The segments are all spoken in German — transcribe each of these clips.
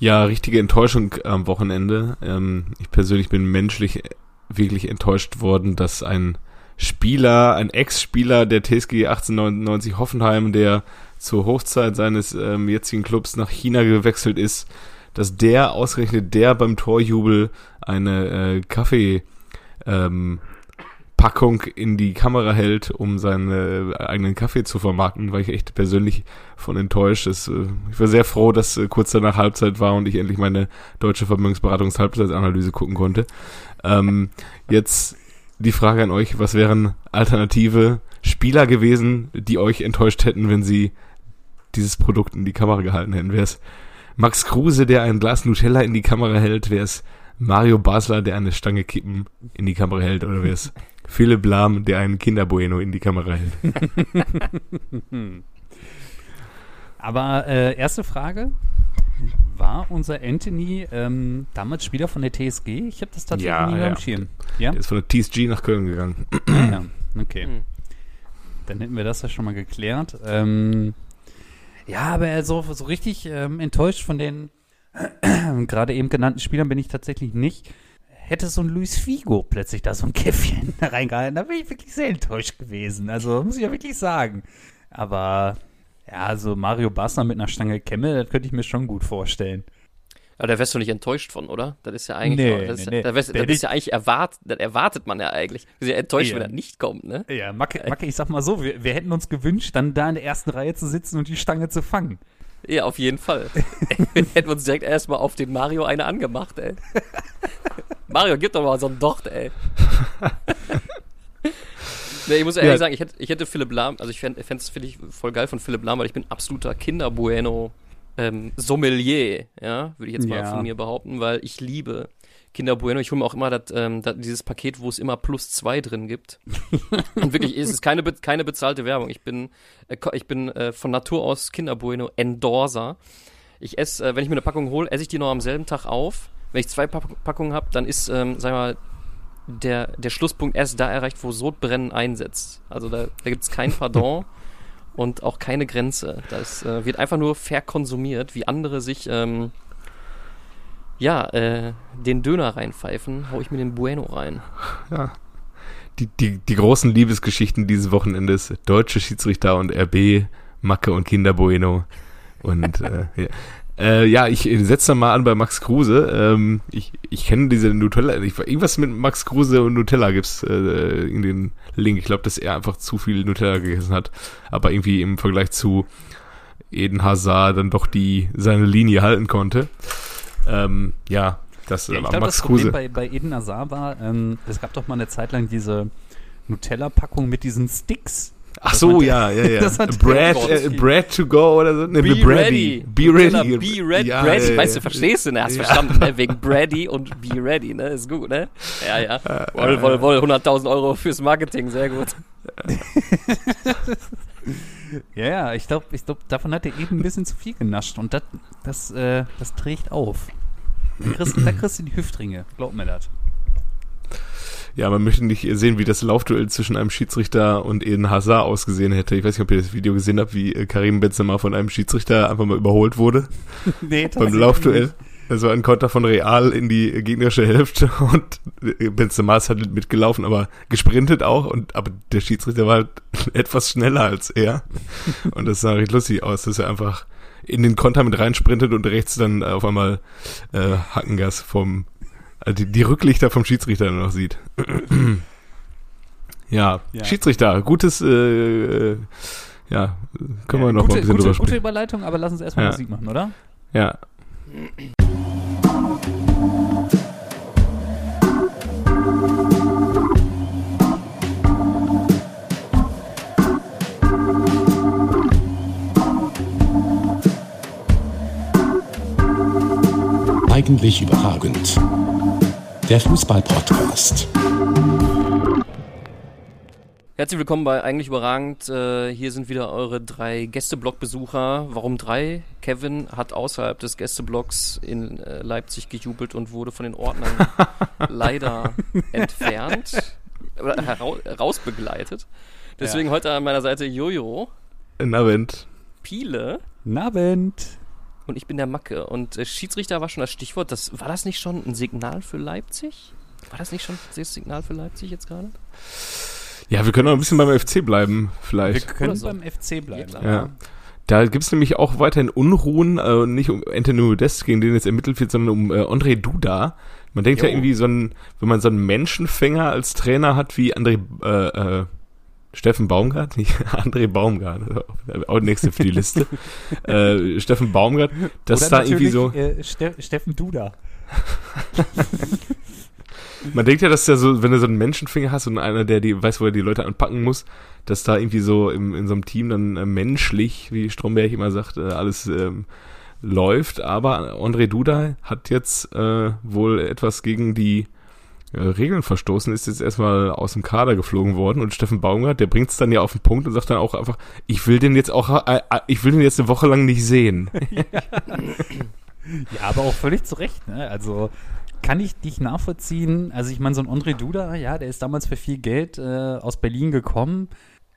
Ja, richtige Enttäuschung am Wochenende. Ähm, ich persönlich bin menschlich wirklich enttäuscht worden, dass ein Spieler, ein Ex-Spieler der TSG 1899 Hoffenheim, der zur Hochzeit seines ähm, jetzigen Clubs nach China gewechselt ist, dass der ausgerechnet der beim Torjubel eine äh, Kaffee ähm, Packung in die Kamera hält, um seinen eigenen Kaffee zu vermarkten, war ich echt persönlich von enttäuscht. Äh, ich war sehr froh, dass äh, kurz danach Halbzeit war und ich endlich meine deutsche Vermögensberatungs-Halbzeitsanalyse gucken konnte. Ähm, jetzt die Frage an euch, was wären alternative Spieler gewesen, die euch enttäuscht hätten, wenn sie dieses Produkt in die Kamera gehalten hätten? Wäre es Max Kruse, der ein Glas Nutella in die Kamera hält? Wäre es Mario Basler, der eine Stange Kippen in die Kamera hält? Oder wäre es Philipp Lahm, der einen Kinderbueno in die Kamera hält? Aber äh, erste Frage. War unser Anthony ähm, damals Spieler von der TSG? Ich habe das tatsächlich Ja, nie ja. am Schirm. Ja? Der ist von der TSG nach Köln gegangen. Ah, ja. Okay. Hm. Dann hätten wir das ja schon mal geklärt. Ähm, ja, aber so, so richtig ähm, enttäuscht von den gerade eben genannten Spielern bin ich tatsächlich nicht. Hätte so ein Luis Figo plötzlich da so ein Käffchen reingehalten, da wäre ich wirklich sehr enttäuscht gewesen. Also muss ich ja wirklich sagen. Aber ja, so Mario Basler mit einer Stange Kemme, das könnte ich mir schon gut vorstellen. Aber da wärst du nicht enttäuscht von, oder? Das ist ja eigentlich, Nee, das, nee, nee. Da, wärst, Wär das ist ja eigentlich erwartet, das erwartet man ja eigentlich. Wir sind ja enttäuscht, Ja. wenn er nicht kommt, ne? Ja, Macke, Macke ich sag mal so, wir, wir hätten uns gewünscht, dann da in der ersten Reihe zu sitzen und die Stange zu fangen. Ja, auf jeden Fall. wir hätten uns direkt erstmal auf den Mario eine angemacht, ey. Mario, gib doch mal so einen Docht, ey. nee, ich muss ehrlich Ja. sagen, ich hätte, ich hätte Philipp Lahm, also ich fände es finde ich voll geil von Philipp Lahm, weil ich bin absoluter Kinderbueno ähm, Sommelier, ja, würde ich jetzt mal Ja. von mir behaupten, weil ich liebe Kinder Bueno. Ich hole mir auch immer dat, ähm, dat, dieses Paket, wo es immer plus zwei drin gibt. Und wirklich, es ist keine, keine bezahlte Werbung. Ich bin, äh, ich bin äh, von Natur aus Kinder Bueno Endorser. Ich esse, äh, wenn ich mir eine Packung hole, esse ich die noch am selben Tag auf. Wenn ich zwei Pack Packungen habe, dann ist, ähm, sag mal, der, der Schlusspunkt erst da erreicht, wo Sodbrennen einsetzt. Also da, da gibt es kein Pardon und auch keine Grenze. Das äh, wird einfach nur verkonsumiert, wie andere sich ähm, ja, äh, den Döner reinpfeifen, hau ich mir den Bueno rein. Ja. Die, die, die großen Liebesgeschichten dieses Wochenendes, deutsche Schiedsrichter und RB, Macke und Kinder Bueno. Und äh, ja. Äh, ja, ich setze mal an bei Max Kruse. Ähm, ich ich kenne diese Nutella. Ich, irgendwas mit Max Kruse und Nutella gibt's äh, in den Link. Ich glaube, dass er einfach zu viel Nutella gegessen hat. Aber irgendwie im Vergleich zu Eden Hazard dann doch die seine Linie halten konnte. Ähm, ja, das Ja, ich war glaube, Max das Problem bei, bei Eden Hazard war, ähm, es gab doch mal eine Zeit lang diese Nutella-Packung mit diesen Sticks. Ach Das so, ja, ja, ja. das hat- Bread, äh, bread to go oder so. Ne, Be Brady. ready. Be ready. Be ready. Ja, Brady, ja, weißt ja. du, verstehst du, ne? Hast Ja. verstanden, ne? Wegen Brady und Be ready, ne? Ist gut, ne? Ja, ja. Woll, woll, woll, 100.000 Euro fürs Marketing, sehr gut. Ja, ja, ich glaube, ich glaub, davon hat er eben ein bisschen zu viel genascht und das, das, äh, das trägt auf. Da kriegst, da kriegst du die Hüftringe, glaub mir das. Ja, man möchte nicht sehen, wie das Laufduell zwischen einem Schiedsrichter und Eden Hazard ausgesehen hätte. Ich weiß nicht, ob ihr das Video gesehen habt, wie äh, Karim Benzema von einem Schiedsrichter einfach mal überholt wurde Nee, beim Laufduell. Das war ein Konter von Real in die gegnerische Hälfte und äh, Benzema ist halt mitgelaufen, aber gesprintet auch und aber der Schiedsrichter war halt etwas schneller als er und das sah recht lustig aus, dass er einfach in den Konter mit reinsprintet und rechts dann auf einmal äh, Hackengas vom äh, die, die Rücklichter vom Schiedsrichter dann noch sieht. ja, Ja. Schiedsrichter, gutes äh, äh, ja, können wir noch gute, mal ein bisschen gute, drüber gute. Überleitung, aber lass uns erstmal Ja. Musik machen, oder? Ja, Eigentlich überragend. Der Fußball-Podcast. Herzlich willkommen bei Eigentlich Überragend. Äh, hier sind wieder eure drei Gästeblog-Besucher. Warum drei? Kevin hat außerhalb des Gästeblocks in äh, Leipzig gejubelt und wurde von den Ordnern leider entfernt oder rausbegleitet. Deswegen heute an meiner Seite Jojo, in Abend. Piele Nabend. Und ich bin der Macke. Und äh, Schiedsrichter war schon das Stichwort. Das, war das nicht schon ein Signal für Leipzig? War das nicht schon das Signal für Leipzig jetzt gerade? Ja, wir können noch ein bisschen beim FC bleiben, Wir vielleicht. können Oder so. beim FC bleiben. Ja, Ja. Da gibt's nämlich auch weiterhin Unruhen, äh, nicht um Anthony Modest, gegen den jetzt ermittelt wird, sondern um äh, André Duda. Man denkt ja Jo. irgendwie so ein, wenn man so einen Menschenfänger als Trainer hat wie André, äh, äh, Steffen Baumgart, nicht André Baumgart, auch nächste für die Liste, äh, Steffen Baumgart, dass Oder da irgendwie so, Äh, Ste Steffen Duda. man denkt ja, dass ja so, wenn du so einen Menschenfinger hast und einer, der die weiß, wo er die Leute anpacken muss, dass da irgendwie so im, in so einem Team dann äh, menschlich, wie Stromberg immer sagt, äh, alles ähm, läuft. Aber André Duda hat jetzt äh, wohl etwas gegen die Regeln verstoßen, ist jetzt erstmal aus dem Kader geflogen worden und Steffen Baumgart, der bringt es dann ja auf den Punkt und sagt dann auch einfach, ich will den jetzt auch, äh, äh, ich will den jetzt eine Woche lang nicht sehen. Ja, aber auch völlig zu Recht, ne? Also kann ich dich nachvollziehen. Also ich meine, so ein André Duda, ja, der ist damals für viel Geld äh, aus Berlin gekommen,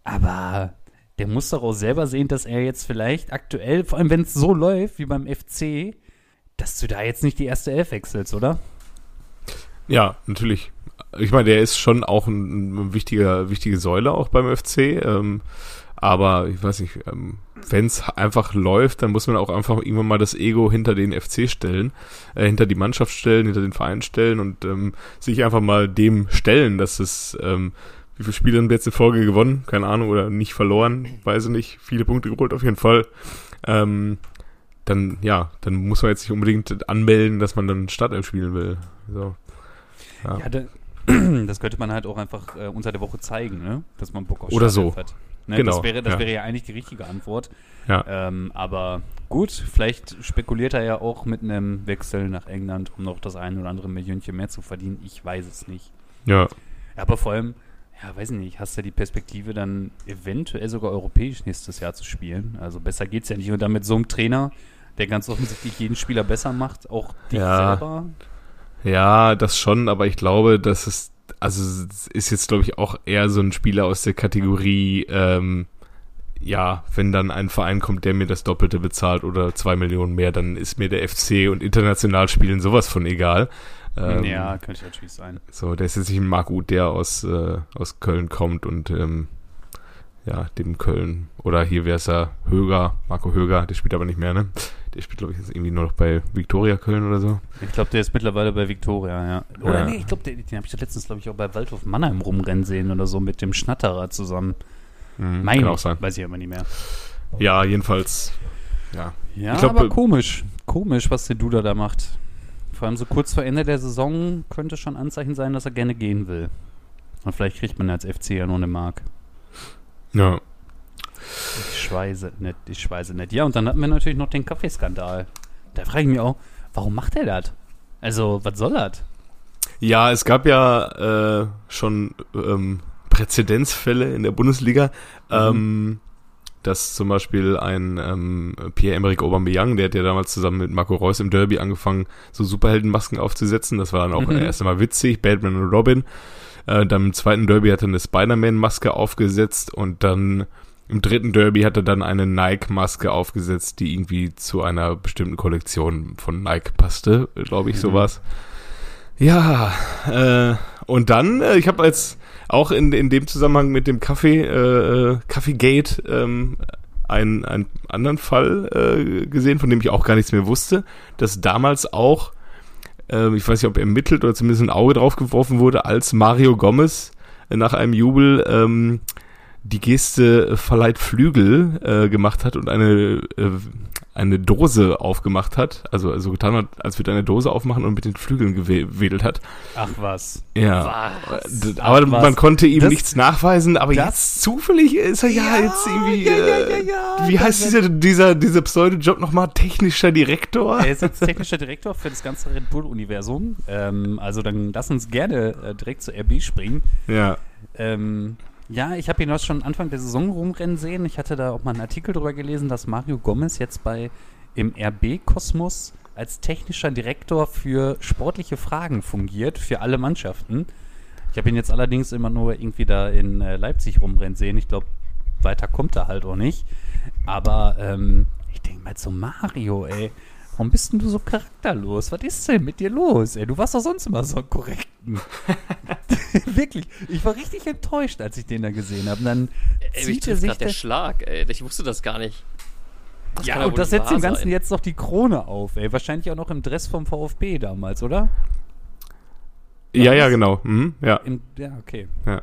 aber der muss doch auch selber sehen, dass er jetzt vielleicht aktuell, vor allem wenn es so läuft wie beim FC, dass du da jetzt nicht die erste Elf wechselst, oder? Ja, natürlich. Ich meine, der ist schon auch ein, ein wichtiger, wichtige Säule auch beim FC. Ähm, aber ich weiß nicht, ähm, wenn es einfach läuft, dann muss man auch einfach irgendwann mal das Ego hinter den FC stellen, äh, hinter die Mannschaft stellen, hinter den Verein stellen und ähm, sich einfach mal dem stellen, dass es ähm, wie viele Spiele haben wir jetzt in Folge gewonnen? Keine Ahnung, oder nicht verloren, weiß ich nicht. Viele Punkte geholt auf jeden Fall. Ähm, dann, ja, dann muss man jetzt nicht unbedingt anmelden, dass man dann Startelf spielen will. So. Ja. Ja, da, das könnte man halt auch einfach äh, unter der Woche zeigen, ne? Dass man Bock auf Oder Startelf so. hat. Ne? Genau, Das, wäre, das ja. wäre ja eigentlich die richtige Antwort. Ja. Ähm, aber gut, vielleicht spekuliert er ja auch mit einem Wechsel nach England, um noch das ein oder andere Millionchen mehr zu verdienen. Ich weiß es nicht. Ja, Aber vor allem, ja, weiß ich nicht, hast du ja die Perspektive dann eventuell sogar europäisch nächstes Jahr zu spielen. Also besser geht's ja nicht. Und dann mit so einem Trainer, der ganz offensichtlich jeden Spieler besser macht, auch dich Ja. selber. Ja, das schon, aber ich glaube, dass es, also es ist jetzt, glaube ich, auch eher so ein Spieler aus der Kategorie, ähm, ja, wenn dann ein Verein kommt, der mir das Doppelte bezahlt oder zwei Millionen mehr, dann ist mir der FC und international spielen sowas von egal. Ähm, ja, könnte natürlich sein. So, der ist jetzt nicht ein Marc Uth, der aus, äh, aus Köln kommt und ähm, ja, dem Köln. Oder hier wäre es ja Höger, Marco Höger, der spielt aber nicht mehr, ne? Der spielt, glaube ich, jetzt irgendwie nur noch bei Viktoria Köln oder so. Ich glaube, der ist mittlerweile bei Viktoria, ja. Oder Ja. nee, ich glaube, den, den habe ich letztens, glaube ich, auch bei Waldhof Mannheim rumrennen sehen oder so mit dem Schnatterer zusammen. Mhm, Meine kann auch sein. weiß ich aber nicht mehr. Ja, jedenfalls. Ja. Ja, Ich glaub, aber komisch. Komisch, was der Duda da macht. Vor allem so kurz vor Ende der Saison könnte schon Anzeichen sein, dass er gerne gehen will. Und vielleicht kriegt man als FC ja nur eine Mark. Ja. Ich schweiße nicht, ich schweiße nicht. Ja, und dann hatten wir natürlich noch den Kaffeeskandal. Da frage ich mich auch, warum macht er das? Also, was soll das? Ja, es gab ja äh, schon ähm, Präzedenzfälle in der Bundesliga, ähm, dass zum Beispiel ein ähm, Pierre-Emerick Aubameyang, der hat ja damals zusammen mit Marco Reus im Derby angefangen, so Superheldenmasken aufzusetzen. Das war dann auch Mhm. erst einmal witzig, Batman und Robin. Äh, dann im zweiten Derby hat er eine Spider-Man-Maske aufgesetzt und dann im dritten Derby hat er dann eine Nike-Maske aufgesetzt, die irgendwie zu einer bestimmten Kollektion von Nike passte, glaube ich, Mhm. sowas. Ja, äh, und dann, äh, ich habe als auch in, in dem Zusammenhang mit dem Kaffee, äh, äh, Kaffeegate, ähm, einen, einen anderen Fall äh, gesehen, von dem ich auch gar nichts mehr wusste, dass damals auch, äh, ich weiß nicht, ob ermittelt oder zumindest ein Auge drauf geworfen wurde, als Mario Gomez äh, nach einem Jubel ähm, die Geste äh, verleiht Flügel äh, gemacht hat und eine äh, eine Dose aufgemacht hat, also also getan hat, als würde er eine Dose aufmachen und mit den Flügeln gewedelt hat. Ach was. Ja. Was? D- Ach, Aber was. man konnte ihm Das- nichts nachweisen, aber jetzt zufällig ist er ja, jetzt irgendwie, ja, ja, äh, ja, ja, wie das heißt dieser, dieser, dieser Pseudo-Job nochmal? Technischer Direktor? Er ist jetzt technischer Direktor für das ganze Red Bull-Universum. Ähm, also dann lass uns gerne äh, direkt zur RB springen. Ja. Ähm, ja, ich habe ihn auch schon Anfang der Saison rumrennen sehen. Ich hatte da auch mal einen Artikel drüber gelesen, dass Mario Gomez jetzt bei im RB-Kosmos als technischer Direktor für sportliche Fragen fungiert, für alle Mannschaften. Ich habe ihn jetzt allerdings immer nur irgendwie da in äh, Leipzig rumrennen sehen. Ich glaube, weiter kommt er halt auch nicht. Aber ähm, Ich denke mal so, Mario, ey. Warum bist denn du so charakterlos? Was ist denn mit dir los? Ey, du warst doch sonst immer so korrekt. Wirklich. Ich war richtig enttäuscht, als ich den da gesehen habe. Dann ey, zieht er sich der Schlag, ey. Ich wusste das gar nicht. Das ja, und das setzt dem Ganzen sein. jetzt noch die Krone auf, ey. Wahrscheinlich auch noch im Dress vom VfB damals, oder? Ja, ja, genau. Mhm, ja. Im, ja, okay. Ja.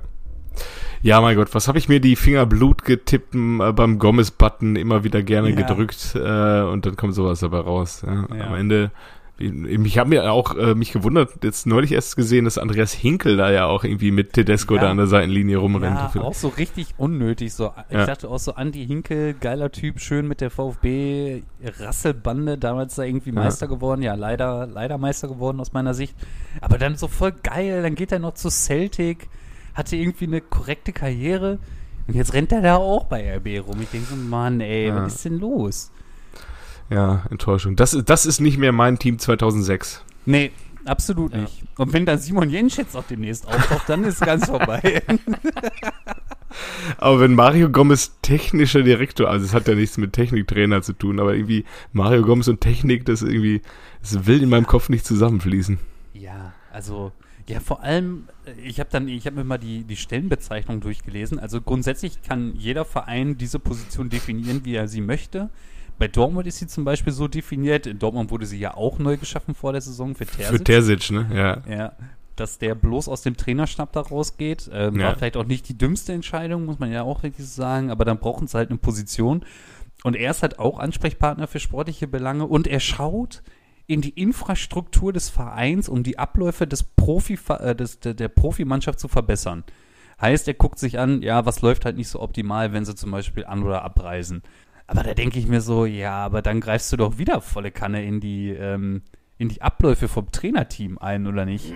Ja, mein Gott, was habe ich mir die Finger Blut getippt äh, beim Gomez-Button immer wieder gerne ja. gedrückt äh, und dann kommt sowas dabei raus. Ja. Ja. Am Ende ich habe mir auch äh, mich gewundert, jetzt neulich erst gesehen, dass Andreas Hinkel da ja auch irgendwie mit Tedesco da an der Seitenlinie rumrennt. Ja, auch so richtig unnötig. So. Ich dachte auch so, Andi Hinkel, geiler Typ, schön mit der VfB Rasselbande, damals da irgendwie Meister geworden. Ja, leider, leider Meister geworden aus meiner Sicht. Aber dann so voll geil, dann geht er noch zu Celtic, hatte irgendwie eine korrekte Karriere. Und jetzt rennt er da auch bei RB rum. Ich denke so, Mann, ey, was ist denn los? Ja, Enttäuschung. Das, das ist nicht mehr mein Team 2006. Nee, absolut ja. nicht. Und wenn da Simon Jensch jetzt auch demnächst auftaucht, dann ist ganz vorbei. aber wenn Mario Gomez technischer Direktor, also es hat ja nichts mit Techniktrainer zu tun, aber irgendwie Mario Gomez und Technik, das irgendwie, das will in meinem Kopf nicht zusammenfließen. Ja, also ja, vor allem, ich habe dann, ich habe mir mal die, die Stellenbezeichnung durchgelesen. Also grundsätzlich kann jeder Verein diese Position definieren, wie er sie möchte. Bei Dortmund ist sie zum Beispiel so definiert. In Dortmund wurde sie ja auch neu geschaffen vor der Saison für Terzic. Für Terzic, ne? Ja. Ja. Dass der bloß aus dem Trainerstab da rausgeht, ähm, ja. war vielleicht auch nicht die dümmste Entscheidung, muss man ja auch wirklich sagen. Aber dann brauchen sie halt eine Position. Und er ist halt auch Ansprechpartner für sportliche Belange und er schaut in die Infrastruktur des Vereins, um die Abläufe des Profi, äh, des, der, der Profimannschaft zu verbessern. Heißt, er guckt sich an, ja, was läuft halt nicht so optimal, wenn sie zum Beispiel an- oder abreisen. Aber da denke ich mir so, ja, aber dann greifst du doch wieder volle Kanne in die, ähm, in die Abläufe vom Trainerteam ein, oder nicht?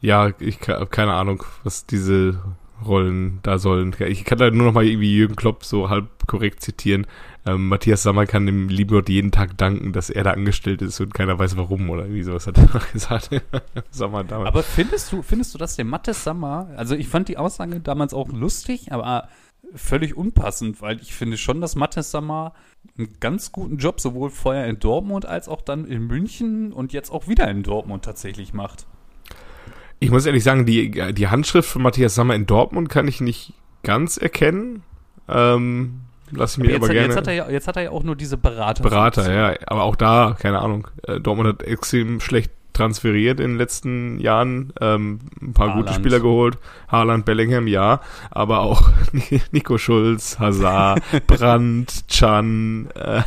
Ja, ich habe keine Ahnung, was diese Rollen da sollen. Ich kann da nur noch mal irgendwie Jürgen Klopp so halb korrekt zitieren. Ähm, Matthias Sammer kann dem lieben Gott jeden Tag danken, dass er da angestellt ist und keiner weiß warum oder wie sowas hat er gesagt. Sammer damals. Aber findest du, findest du, dass der Matthias Sammer, also ich fand die Aussage damals auch lustig, aber völlig unpassend, weil ich finde schon, dass Mattes Sammer einen ganz guten Job sowohl vorher in Dortmund als auch dann in München und jetzt auch wieder in Dortmund tatsächlich macht. Ich muss ehrlich sagen, die, die Handschrift von Matthias Sammer in Dortmund kann ich nicht ganz erkennen. Ähm, lass mich aber, aber gerne. Jetzt hat, er ja, jetzt hat er ja auch nur diese Berater. Berater, ja. Aber auch da, keine Ahnung. Äh, Dortmund hat extrem schlecht transferiert in den letzten Jahren. Ähm, ein paar Haaland. gute Spieler geholt. Haaland, Bellingham, ja. Aber auch Nico Schulz, Hazard, Brandt, Chan, äh,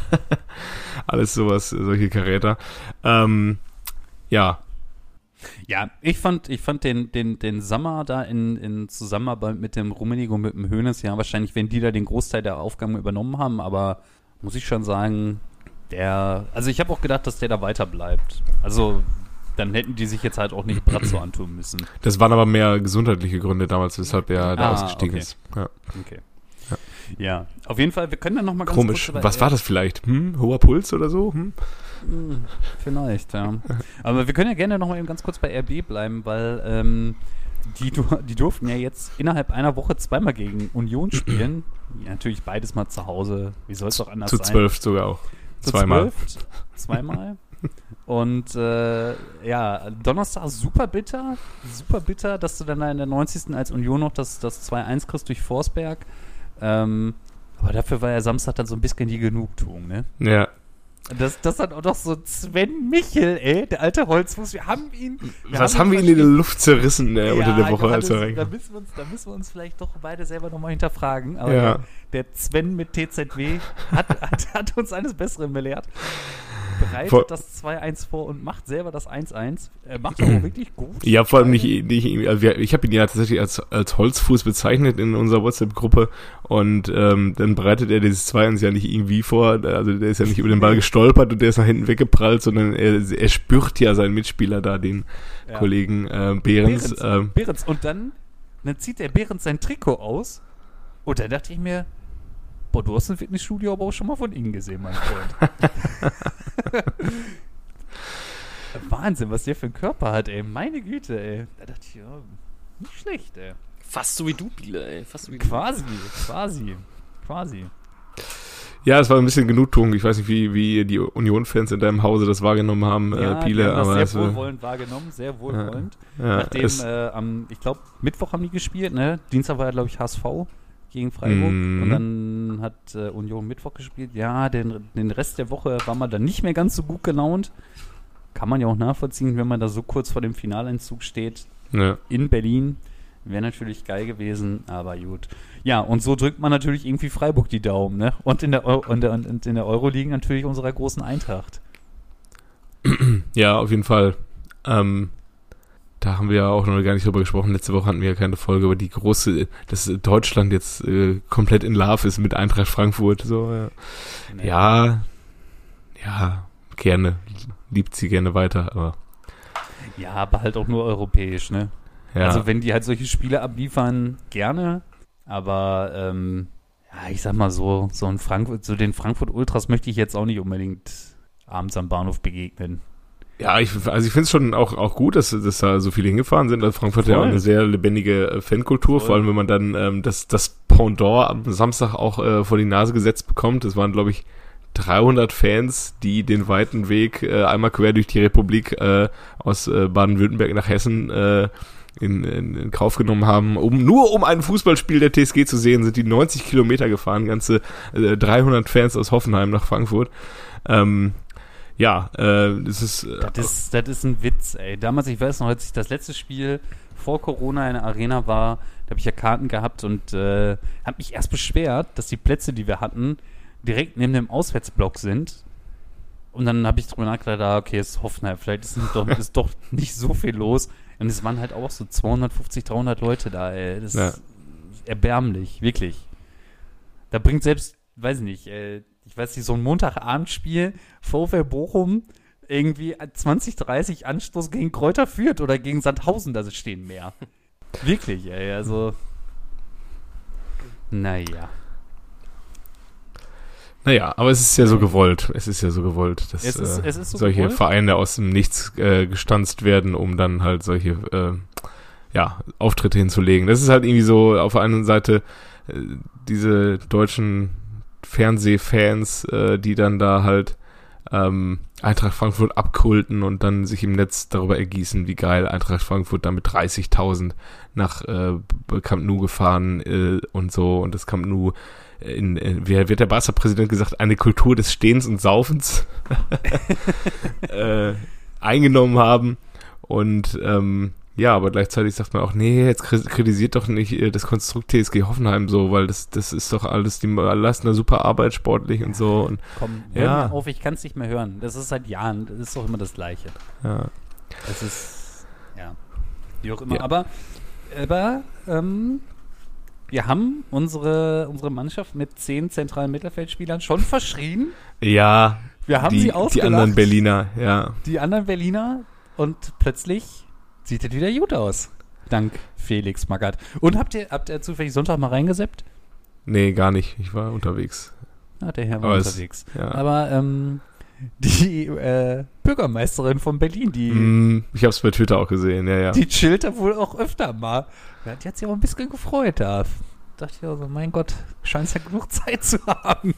alles sowas, solche Karäter. Ähm, ja. Ja, ich fand, ich fand den, den, den Sommer da in, in Zusammenarbeit mit dem Rummenigge und mit dem Hönes, ja, wahrscheinlich, wenn die da den Großteil der Aufgaben übernommen haben, aber muss ich schon sagen, der, also ich habe auch gedacht, dass der da weiter bleibt. Also dann hätten die sich jetzt halt auch nicht Bratzo antun müssen. Das waren aber mehr gesundheitliche Gründe damals, weshalb er da ah, ausgestiegen okay. ist. Ja. Okay. Ja. ja. auf jeden Fall, wir können dann nochmal ganz Komisch, was war das vielleicht? Hm? Hoher Puls oder so? Hm? Hm? Vielleicht, ja. Aber wir können ja gerne nochmal eben ganz kurz bei RB bleiben, weil ähm, die, die durften ja jetzt innerhalb einer Woche zweimal gegen Union spielen. ja, natürlich beides mal zu Hause. Wie soll es doch anders zu sein? Zu zwölf sogar auch. Zu zweimal. Zwölf, zweimal. Und äh, ja, Donnerstag super bitter, super bitter, dass du dann in der 90. als Union noch das, das 2-1 kriegst durch Forsberg. Ähm, aber dafür war ja Samstag dann so ein bisschen die Genugtuung, ne? Ja. Das, das hat auch noch so Sven Michel, ey, der alte Holzfuß. Wir haben ihn. Wir Was haben, haben wir ihn in der Luft zerrissen äh, ja, unter der Woche, als er da müssen, wir uns, da müssen wir uns vielleicht doch beide selber nochmal hinterfragen. Aber ja. der, der Sven mit TZW hat, hat, hat uns eines Besseren belehrt bereitet vor das 2-1 vor und macht selber das 1-1. Er macht auch wirklich gut. Ja, vor allem nicht, nicht also ich habe ihn ja tatsächlich als, als Holzfuß bezeichnet in unserer WhatsApp-Gruppe und ähm, dann bereitet er dieses 2-1 ja nicht irgendwie vor, also der ist ja nicht über den Ball gestolpert und der ist nach hinten weggeprallt, sondern er, er spürt ja seinen Mitspieler da, den ja. Kollegen äh, Behrens. Behrens, ähm, Behrens. Und dann, dann zieht der Behrens sein Trikot aus und da dachte ich mir, Boah, du hast ein Fitnessstudio aber auch schon mal von innen gesehen, mein Freund. Wahnsinn, was der für einen Körper hat, ey. Meine Güte, ey. Da dachte ich, ja, nicht schlecht, ey. Fast so wie du, Biele, ey. Fast so wie quasi, du. quasi, quasi. Ja, es war ein bisschen Genugtuung. Ich weiß nicht, wie, wie die Union-Fans in deinem Hause das wahrgenommen haben, Ja, äh, Piele, die haben aber sehr war- wohlwollend wahrgenommen, sehr wohlwollend. ja, Nachdem es, äh, am, ich glaube, Mittwoch haben die gespielt, ne? Dienstag war ja, glaube ich, HSV gegen Freiburg. Mhm. Und dann hat äh, Union Mittwoch gespielt. Ja, den, den Rest der Woche war man dann nicht mehr ganz so gut gelaunt. Kann man ja auch nachvollziehen, wenn man da so kurz vor dem Finaleinzug steht ja. in Berlin. Wäre natürlich geil gewesen, aber gut. Ja, und so drückt man natürlich irgendwie Freiburg die Daumen, ne? Und in der, Eu und der, und in der Euroleague natürlich unserer großen Eintracht. ja, auf jeden Fall. Ähm, da haben wir ja auch noch gar nicht drüber gesprochen. Letzte Woche hatten wir ja keine Folge, aber die große, dass Deutschland jetzt äh, komplett in Love ist mit Eintracht Frankfurt. So, ja. Ne? ja, ja, gerne. Liebt sie gerne weiter, aber Ja, aber halt auch nur europäisch, ne? ja. Also wenn die halt solche Spiele abliefern, gerne. Aber ähm, ja, ich sag mal so, so ein Frankfurt, so den Frankfurt Ultras möchte ich jetzt auch nicht unbedingt abends am Bahnhof begegnen. Ja, ich, also ich finde es schon auch, auch gut, dass, dass da so viele hingefahren sind. Also Frankfurt hat ja auch Voll. eine sehr lebendige äh, Fankultur, Voll. vor allem wenn man dann ähm, das, das Pendant am Samstag auch äh, vor die Nase gesetzt bekommt. Das waren, glaube ich, 300 Fans, die den weiten Weg äh, einmal quer durch die Republik äh, aus äh, Baden-Württemberg nach Hessen äh, in, in, in Kauf genommen haben, um nur um ein Fußballspiel der TSG zu sehen, sind die 90 Kilometer gefahren, ganze äh, 300 Fans aus Hoffenheim nach Frankfurt. Ähm, ja, äh, das ist, äh, Das ist, das ist ein Witz, ey. Damals, ich weiß noch, als ich das letzte Spiel vor Corona in der Arena war, da habe ich ja Karten gehabt und äh, habe mich erst beschwert, dass die Plätze, die wir hatten, direkt neben dem Auswärtsblock sind. Und dann habe ich drüber nachgedacht, ah, okay, es ist Hoffenheim, vielleicht ist doch, ist doch nicht so viel los. Und es waren halt auch so 250, 300 Leute da, ey. Das Ja. ist erbärmlich, wirklich. Da bringt selbst, weiß ich nicht, äh, ich weiß nicht, so ein Montagabendspiel, VfL Bochum, irgendwie 20, 30 Anstoß gegen Kräuter Fürth oder gegen Sandhausen, da stehen mehr. Wirklich, ey, also. Naja. Naja, aber es ist ja so gewollt. Es ist ja so gewollt, dass Es ist- äh, es ist so solche gewollt. Vereine aus dem Nichts äh, gestanzt werden, um dann halt solche äh, ja, Auftritte hinzulegen. Das ist halt irgendwie so auf der einen Seite äh, diese deutschen Fernsehfans, äh, die dann da halt ähm, Eintracht Frankfurt abkulten und dann sich im Netz darüber ergießen, wie geil Eintracht Frankfurt da mit 30.000 nach äh, Camp Nou gefahren äh, und so. Und das Camp Nou in, in wie wird der Barca-Präsident gesagt, eine Kultur des Stehens und Saufens äh, eingenommen haben. Und ähm, ja, aber gleichzeitig sagt man auch, nee, jetzt kri- kritisiert doch nicht äh, das Konstrukt TSG Hoffenheim so, weil das, das ist doch alles, die leisten eine super Arbeit sportlich und so und Komm, hör Ja. auf, ich kann es nicht mehr hören. Das ist seit Jahren, das ist doch immer das Gleiche. ja. Das ist, ja, wie auch immer. Ja. Aber, aber ähm, wir haben unsere, unsere Mannschaft mit zehn zentralen Mittelfeldspielern schon verschrien. Ja, Wir haben die, sie die ausgelacht. anderen Berliner, ja. die anderen Berliner und plötzlich sieht es wieder gut aus. Dank Felix Magath. Und habt ihr, habt ihr zufällig Sonntag mal reingeseppt? Nee, gar nicht. Ich war unterwegs. Ah, der Herr war Aber es- unterwegs. Ja. Aber ähm, die äh, Bürgermeisterin von Berlin, die, Mm, ich hab's bei Twitter auch gesehen, ja, ja. die chillt da wohl auch öfter mal. Ja, die hat sich auch ein bisschen gefreut da. Dachte ich also, mein Gott, scheint ja genug Zeit zu haben.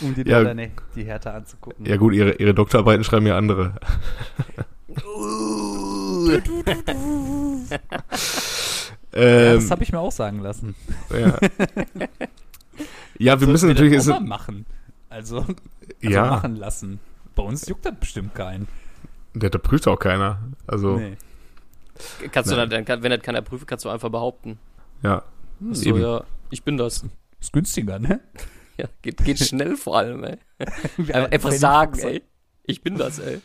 Um die, Ja. da dann die Härte anzugucken. Ja gut, ihre, ihre Doktorarbeiten schreiben ja andere. Ja, ähm, das habe ich mir auch sagen lassen. ja. ja, wir Sollten müssen wir natürlich... das auch machen. Also, also ja, machen lassen. Bei uns juckt das bestimmt keinen. der, da prüft auch keiner. Also, Nee. Kannst du Nein. dann, dann, wenn das keiner prüft, kannst du einfach behaupten. ja. So, Eben. ja, ich bin das. Ist günstiger, ne? Ja, geht, geht schnell vor allem, ey. Einfach, sagen, ey. Ich bin das, ey.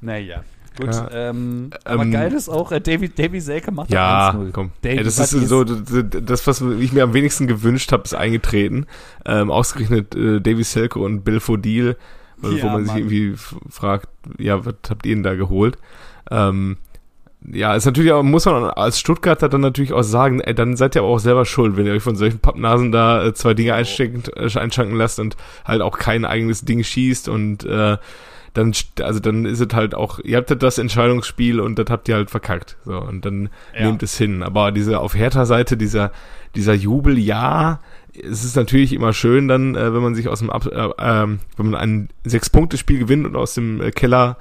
Naja, gut. Ja. Ähm, aber Ähm, geil ist auch, äh, Davy, Davy Selke macht Ja, 1-0. komm. Davy, Ey, das ist so, das, was ich mir am wenigsten gewünscht habe, ist eingetreten. Ähm, ausgerechnet äh, Davy Selke und Bill Fodil, wo Ja, man sich Mann. irgendwie f- fragt, ja, was habt ihr denn da geholt? Ähm, ja, ist natürlich auch, muss man als Stuttgarter dann natürlich auch sagen, ey, dann seid ihr aber auch selber schuld, wenn ihr euch von solchen Pappnasen da äh, zwei Dinge einstecken, äh, einschanken lasst und halt auch kein eigenes Ding schießt und äh, dann, also dann ist es halt auch, ihr habt das Entscheidungsspiel und das habt ihr halt verkackt. So, und dann Ja. nehmt es hin. Aber diese auf Hertha Seite, dieser, dieser Jubel, ja, es ist natürlich immer schön dann, äh, wenn man sich aus dem, Ab äh, äh, wenn man ein Sechs-Punkte-Spiel gewinnt und aus dem äh, Keller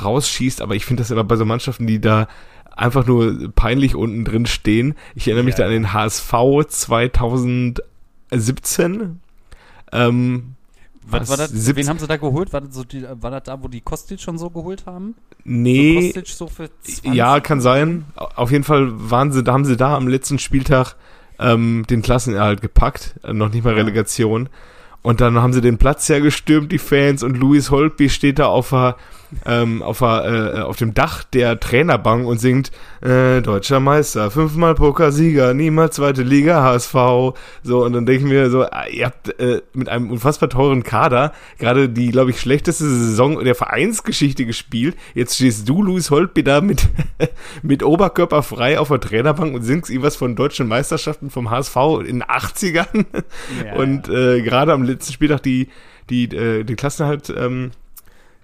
rausschießt, aber ich finde das immer bei so Mannschaften, die da einfach nur peinlich unten drin stehen. Ich erinnere mich Ja. da an den HSV 2017. Ähm, Was, Was? war das, 17 wen haben sie da geholt? War das, so die, war das da, wo die Kostic schon so geholt haben? nee, So Kostic so für 20? ja, kann sein. Auf jeden Fall waren sie, da haben sie da am letzten Spieltag ähm, den Klassenerhalt gepackt, äh, noch nicht mal Relegation. Und dann haben sie den Platz ja gestürmt, die Fans, und Luis Holtby steht da auf der, ähm, auf, äh, auf dem Dach der Trainerbank und singt äh, Deutscher Meister, fünfmal Pokalsieger, niemals zweite Liga, HSV. So, und dann denke ich mir so, ah, ihr habt äh, mit einem unfassbar teuren Kader gerade die, glaube ich, schlechteste Saison der Vereinsgeschichte gespielt. Jetzt stehst du, Luis Holtby, da mit, mit Oberkörper frei auf der Trainerbank und singst ihm was von deutschen Meisterschaften vom HSV in den 80ern. Ja, Und äh, gerade am letzten Spieltag die, die, äh, die Klassenerhalt ähm,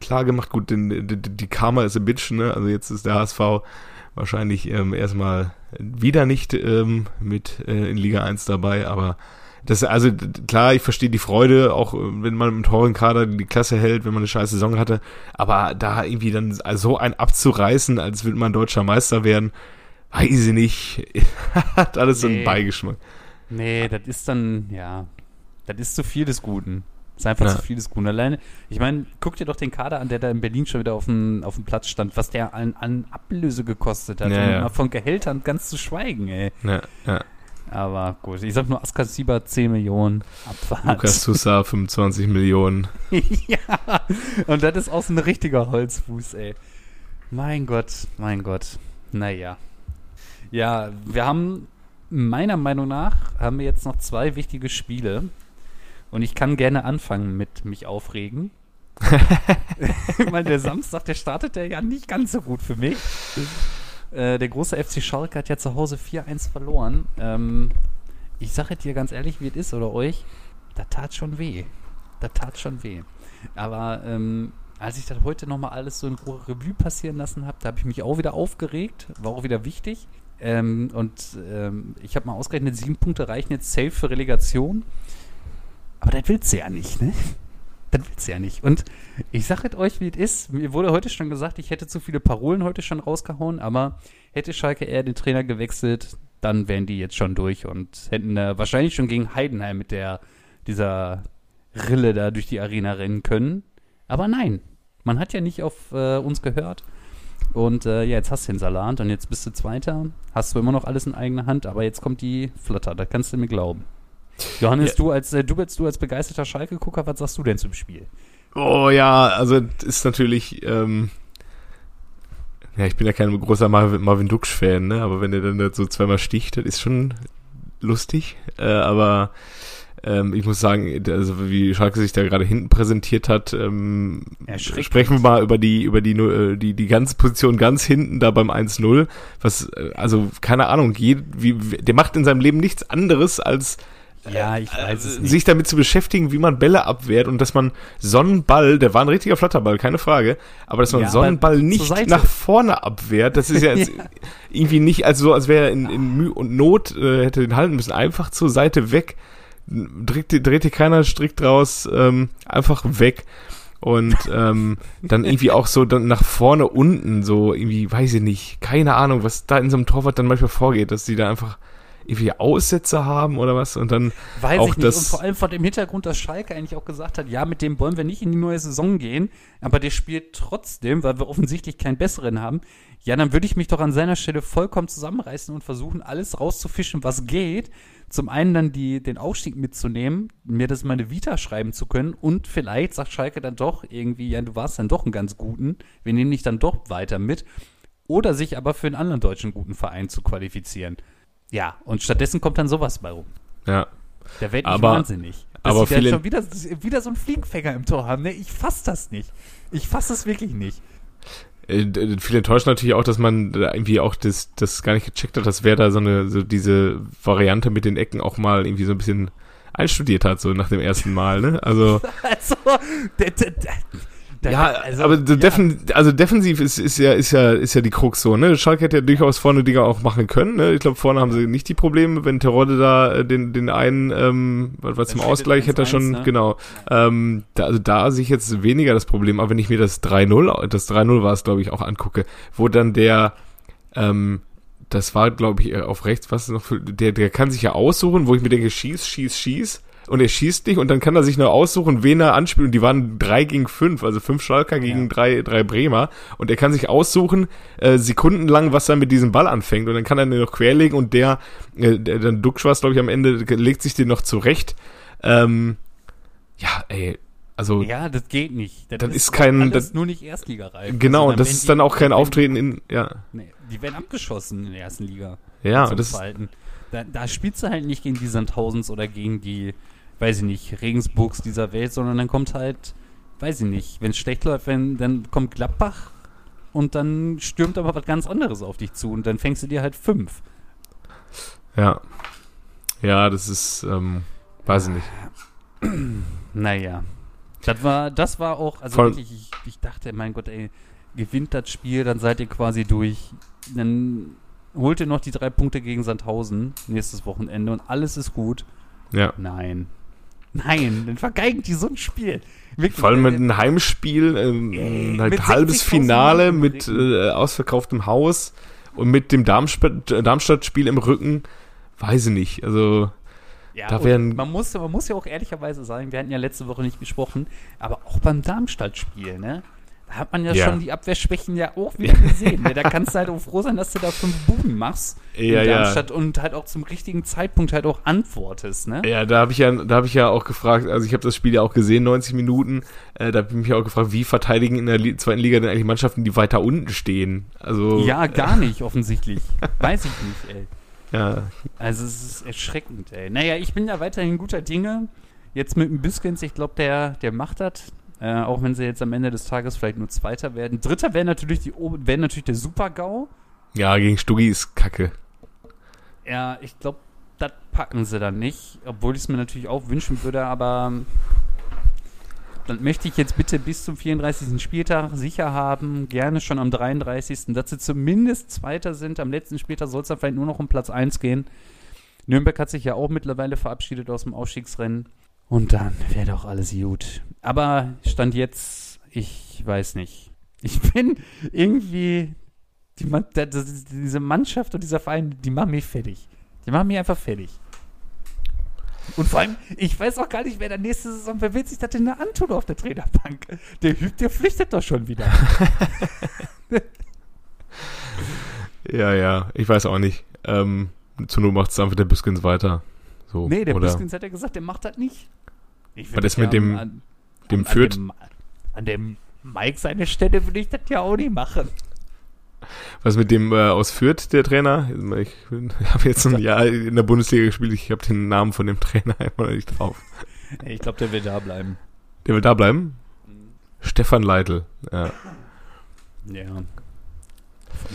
klar gemacht. Gut, den, die, die Karma ist a bitch, ne? Also jetzt ist der HSV wahrscheinlich ähm, erstmal wieder nicht ähm, mit äh, in Liga 1 dabei, aber das, also klar, ich verstehe die Freude, auch äh, wenn man im teuren Kader die Klasse hält, wenn man eine scheiß Saison hatte, aber da irgendwie dann so ein abzureißen, als würde man deutscher Meister werden, weiß ich nicht, hat alles so einen Nee. Beigeschmack. Nee, das ist dann, ja, das ist zu viel des Guten. Ist einfach Ja. zu viel des Guten. Alleine, ich meine, guck dir doch den Kader an, der da in Berlin schon wieder auf dem, auf dem Platz stand, was der an, an Ablöse gekostet hat. Ja, ja. Von Gehältern ganz zu schweigen, ey. Ja, ja. Aber gut, ich sag nur Askar Sieber 10 Millionen Abfahrt. Lukas Sousa 25 Millionen. ja, und das ist auch so ein richtiger Holzfuß, ey. Mein Gott, mein Gott. Naja. Ja, wir haben, meiner Meinung nach, haben wir jetzt noch zwei wichtige Spiele. Und ich kann gerne anfangen mit mich aufregen. ich meine, der Samstag, der startet ja nicht ganz so gut für mich. Äh, der große FC Schalke hat ja zu Hause 4-1 verloren. Ähm, ich sage dir ganz ehrlich, wie es ist, oder euch, da tat schon weh. Da tat schon weh. Aber ähm, als ich das heute nochmal alles so in Ruhe Revue passieren lassen habe, da habe ich mich auch wieder aufgeregt. War auch wieder wichtig. Ähm, und ähm, ich habe mal ausgerechnet, sieben Punkte reichen jetzt safe für Relegation. Aber das willst du ja nicht, ne? Das willst du ja nicht. Und ich sage es euch, wie es ist. Mir wurde heute schon gesagt, ich hätte zu viele Parolen heute schon rausgehauen, aber hätte Schalke eher den Trainer gewechselt, dann wären die jetzt schon durch und hätten äh, wahrscheinlich schon gegen Heidenheim mit der dieser Rille da durch die Arena rennen können. Aber nein, man hat ja nicht auf äh, uns gehört. Und äh, ja, jetzt hast du den Salat und jetzt bist du Zweiter. Hast du immer noch alles in eigener Hand, aber jetzt kommt die Flatter, da kannst du mir glauben. Johannes, Ja. du als äh, du bist du als begeisterter Schalke-Gucker, was sagst du denn zum Spiel? Oh ja, also ist natürlich, ähm, ja, ich bin ja kein großer Marvin, Marvin Duksch-Fan, ne? Aber wenn der dann da so zweimal sticht, das ist schon lustig. Äh, aber ähm, ich muss sagen, also wie Schalke sich da gerade hinten präsentiert hat, ähm, sprechen wir mal über die über die äh, die die ganze Position ganz hinten da beim 1-0, was äh, also keine Ahnung, je, wie- der macht in seinem Leben nichts anderes als Ja, ich weiß es äh, nicht. sich damit zu beschäftigen, wie man Bälle abwehrt und dass man Sonnenball, der war ein richtiger Flatterball, keine Frage, aber dass man Ja, Sonnenball nicht nach vorne abwehrt, das ist ja jetzt irgendwie nicht, also so, als wäre er in, in Mühe und Not, äh, hätte den halten müssen, einfach zur Seite weg, dreht, dreht hier keiner Strick draus, ähm, einfach weg. Und ähm, dann irgendwie auch so dann nach vorne unten, so irgendwie, weiß ich nicht, keine Ahnung, was da in so einem Torwart dann manchmal vorgeht, dass die da einfach irgendwie Aussätze haben oder was und dann Weiß auch ich nicht. das- Und vor allem vor dem Hintergrund, dass Schalke eigentlich auch gesagt hat, ja, mit dem wollen wir nicht in die neue Saison gehen, aber der spielt trotzdem, weil wir offensichtlich keinen besseren haben. Ja, dann würde ich mich doch an seiner Stelle vollkommen zusammenreißen und versuchen, alles rauszufischen, was geht. Zum einen dann die, den Aufstieg mitzunehmen, mir das meine Vita schreiben zu können und vielleicht sagt Schalke dann doch irgendwie, ja, du warst dann doch einen ganz guten, wir nehmen dich dann doch weiter mit. Oder sich aber für einen anderen deutschen guten Verein zu qualifizieren. Ja, und stattdessen kommt dann sowas bei rum. ja, Da werd ich Aber- wahnsinnig. Dass aber viele- schon wieder, wieder so einen Fliegenfänger im Tor haben. Ne? Ich fass das nicht. Ich fass das wirklich nicht. Äh, d- Viel enttäuscht natürlich auch, dass man irgendwie auch das, das gar nicht gecheckt hat, dass wer da so eine, so diese Variante mit den Ecken auch mal irgendwie so ein bisschen einstudiert hat, so nach dem ersten Mal, ne? Also, Also, der, der, der, Ja, also, aber ja. defen, also defensiv ist, ist ja ist ja ist ja die Krux so, ne? Schalke hätte ja durchaus vorne Dinger auch machen können, ne? Ich glaube vorne haben sie nicht die Probleme, wenn Terodde da äh, den den einen ähm, was was zum Ausgleich hätte er 1-1, schon ne? genau. Ähm, da, also da sehe ich jetzt weniger das Problem, aber wenn ich mir das 3-0, das 3-0 war es glaube ich auch angucke, wo dann der ähm, das war glaube ich auf rechts, was noch für, der der kann sich ja aussuchen, wo ich mir denke, schieß, schieß, schieß und er schießt nicht und dann kann er sich noch aussuchen, wen er anspielt und die waren drei gegen fünf, also fünf Schalker gegen Ja. drei, drei Bremer und er kann sich aussuchen, äh, sekundenlang, was er mit diesem Ball anfängt und dann kann er den noch querlegen und der, äh, der dann Duxch war glaube ich am Ende, legt sich den noch zurecht. Ähm, ja, ey, also Ja, das geht nicht. Das Das ist kein- Alles das- nur nicht Erstligareif. genau, Also und das ist dann auch kein Auftreten in, ja, Nee, die werden abgeschossen in der ersten Liga. ja, das ist. Da, da spielst du halt nicht gegen die Sandhausens oder gegen die, weiß ich nicht, Regensburgs dieser Welt, sondern dann kommt halt, weiß ich nicht, wenn es schlecht läuft, wenn, dann kommt Gladbach und dann stürmt aber was ganz anderes auf dich zu und dann fängst du dir halt fünf. ja, ja, das ist, ähm, weiß ich nicht. Naja. Das war, das war auch, also Voll- wirklich, ich, ich dachte, mein Gott, ey, gewinnt das Spiel, dann seid ihr quasi durch. Dann holt ihr noch die drei Punkte gegen Sandhausen nächstes Wochenende und alles ist gut. Ja. Nein. Nein, dann vergeigen die so ein Spiel. Wirklich, Vor allem mit einem Heimspiel, ähm, Ey, ein halbes 60.000 Finale mit äh, ausverkauftem Haus und mit dem Darmstadt- Darmstadt-Spiel im Rücken, weiß ich nicht. Also, ja, da werden- man, muss, man muss ja auch ehrlicherweise sagen, wir hatten ja letzte Woche nicht gesprochen, aber auch beim Darmstadt-Spiel, ne? Hat man ja, Ja. schon die Abwehrschwächen ja auch wieder gesehen. ne? Da kannst du halt auch froh sein, dass du da fünf Buden machst Ja, in ja. Darmstadt und halt auch zum richtigen Zeitpunkt halt auch antwortest, ne? ja, da habe ich ja, da habe ich ja auch gefragt, also ich habe das Spiel ja auch gesehen, 90 Minuten, äh, da habe ich mich auch gefragt, wie verteidigen in der Li zweiten Liga denn eigentlich Mannschaften, die weiter unten stehen? Also, Ja, gar nicht, offensichtlich. Weiß ich nicht, ey. ja, Also es ist erschreckend, ey. Naja, ich bin ja weiterhin guter Dinge. Jetzt mit dem Biskins, ich glaube, der, der macht das. Äh, auch wenn sie jetzt am Ende des Tages vielleicht nur Zweiter werden. Dritter wäre natürlich, die, wäre natürlich der Super-GAU. ja, gegen Stuggi ist kacke. Ja, ich glaube, das packen sie dann nicht. Obwohl ich es mir natürlich auch wünschen würde, aber dann möchte ich jetzt bitte bis zum 34. Spieltag sicher haben, gerne schon am 33., dass sie zumindest Zweiter sind. Am letzten Spieltag soll es dann vielleicht nur noch um Platz 1 gehen. Nürnberg hat sich ja auch mittlerweile verabschiedet aus dem Ausstiegsrennen. Und dann wäre doch alles gut. Aber Stand jetzt, ich weiß nicht. Ich bin irgendwie, die, diese Mannschaft und dieser Verein, die machen mich fertig. Die machen mich einfach fertig. Und vor allem, ich weiß auch gar nicht, wer der nächste Saison, wer will sich das denn da antun auf der Trainerbank? Der Hüb, der flüchtet doch schon wieder. Ja, ja, ich weiß auch nicht. Ähm, zur Not macht es einfach der Biskins weiter. So, nee, der Biskins hat ja gesagt, der macht das nicht. Ich Was ist ja mit dem- an, dem an, Fürth? An dem, an dem Mike seine Stelle würde ich das ja auch nicht machen. Was mit dem äh, aus Fürth, der Trainer? Ich habe jetzt ein Jahr in der Bundesliga gespielt, ich habe den Namen von dem Trainer immer noch nicht drauf. Ich glaube, der will da bleiben. Der will da bleiben? Stefan Leitl. Ja. Ja. Von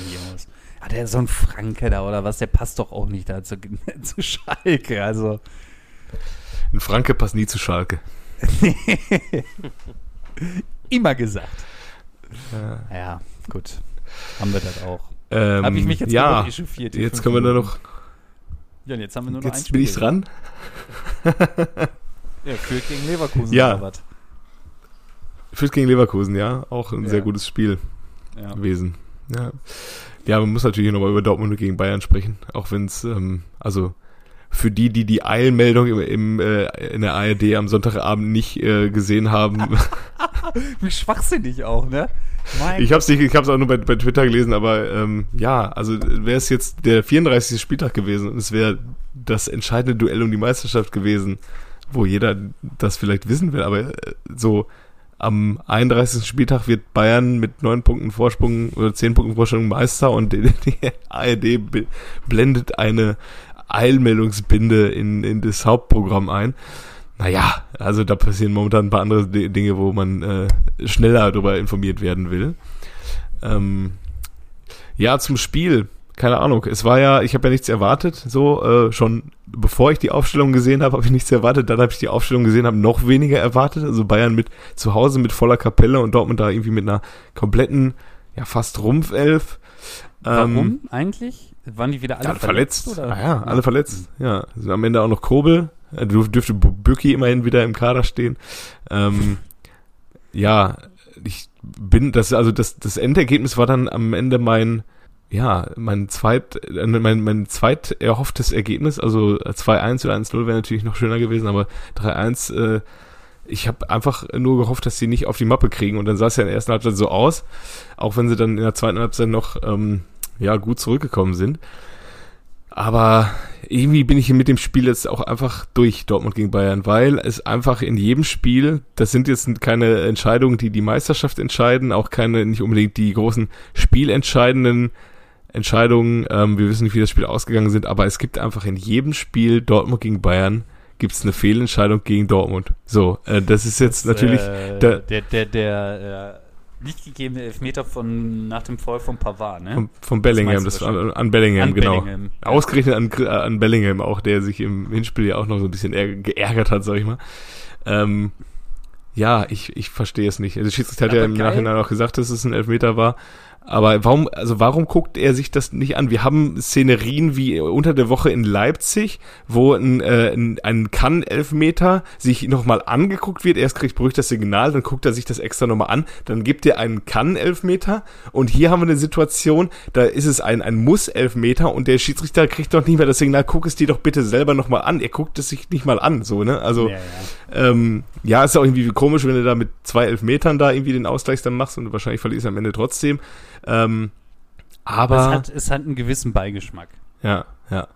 mir aus. Ah, der ist so ein Franke da oder was, der passt doch auch nicht da zu, zu Schalke. Also, Ein Franke passt nie zu Schalke. immer gesagt. Ja. Ja, gut. Haben wir das auch. Ähm, Habe ich mich jetzt ja, echauffiert, jetzt können wir da Minuten. noch, Ja, und jetzt haben wir nur noch jetzt bin ich dran. Ja, Fürth gegen Leverkusen Ja. oder was? Fürth gegen Leverkusen, ja, auch ein Ja. sehr gutes Spiel Ja. gewesen. Ja, ja man muss natürlich nochmal über Dortmund gegen Bayern sprechen, auch wenn es, ähm, also für die, die die Eilmeldung im, im, äh, in der ARD am Sonntagabend nicht äh, gesehen haben, Wie schwachsinnig auch, ne? Mein ich habe es ich hab's auch nur bei, bei Twitter gelesen, aber ähm, ja, also wäre es jetzt der 34. Spieltag gewesen und es wäre das entscheidende Duell um die Meisterschaft gewesen, wo jeder das vielleicht wissen will, aber äh, so am 31. Spieltag wird Bayern mit neun Punkten Vorsprung oder zehn Punkten Vorsprung Meister und die, die ARD be- blendet eine Eilmeldungsbinde in, in das Hauptprogramm ein. Naja, also da passieren momentan ein paar andere Di- Dinge, wo man äh, schneller darüber informiert werden will. Ähm, ja, zum Spiel. Keine Ahnung. Es war ja, ich habe ja nichts erwartet, so äh, schon bevor ich die Aufstellung gesehen habe, habe ich nichts erwartet. Dann habe ich die Aufstellung gesehen, habe noch weniger erwartet. Also Bayern mit zu Hause mit voller Kapelle und Dortmund da irgendwie mit einer kompletten, ja fast Rumpfelf. Warum Ähm, eigentlich? Waren die wieder alle ja, verletzt. verletzt? oder? Ah, ja, alle verletzt. Ja, also am Ende auch noch Kobel. Äh, Dürf, dürfte Bücki immerhin wieder im Kader stehen. Ähm, ja, ich bin, das, also das, das Endergebnis war dann am Ende mein, ja, mein zweit, äh, mein, mein zweit erhofftes Ergebnis. Also 2-1 oder 1-0 wäre natürlich noch schöner gewesen, aber 3-1, äh, ich habe einfach nur gehofft, dass sie nicht auf die Mappe kriegen und dann sah es ja in der ersten Halbzeit so aus, auch wenn sie dann in der zweiten Halbzeit noch ähm, ja gut zurückgekommen sind. Aber irgendwie bin ich hier mit dem Spiel jetzt auch einfach durch Dortmund gegen Bayern, weil es einfach in jedem Spiel, das sind jetzt keine Entscheidungen, die die Meisterschaft entscheiden, auch keine, nicht unbedingt die großen spielentscheidenden Entscheidungen. Ähm, wir wissen nicht, wie das Spiel ausgegangen sind, aber es gibt einfach in jedem Spiel Dortmund gegen Bayern gibt es eine Fehlentscheidung gegen Dortmund. So, äh, das ist jetzt natürlich äh, der- der, der, der äh, nicht gegebene Elfmeter von nach dem Foul von Pavard, ne? von, von Bellingham, das du an, an Bellingham, An genau. Bellingham. Ausgerechnet an, äh, an Bellingham auch, der sich im Hinspiel ja auch noch so ein bisschen ärg- geärgert hat, sag ich mal. Ähm, ja, ich, ich verstehe es nicht. Also Schiedsrichter hat ja im geil. Nachhinein auch gesagt, dass es ein Elfmeter war. Aber warum, also warum guckt er sich das nicht an? Wir haben Szenerien wie unter der Woche in Leipzig, wo ein, äh, ein, ein Kann-Elfmeter sich nochmal angeguckt wird. Erst kriegt Brüch das Signal, dann guckt er sich das extra nochmal an, dann gibt er einen Kann-Elfmeter. Und hier haben wir eine Situation, da ist es ein, ein Muss-Elfmeter und der Schiedsrichter kriegt doch nicht mehr das Signal, guck es dir doch bitte selber nochmal an. Er guckt es sich nicht mal an, so, ne? Also, Ja, ja. ähm, ja, ist auch irgendwie komisch, wenn du da mit zwei Elfmetern da irgendwie den Ausgleich dann machst und wahrscheinlich verlierst du am Ende trotzdem. Ähm, aber, es hat, es hat einen gewissen Beigeschmack. ja, ja.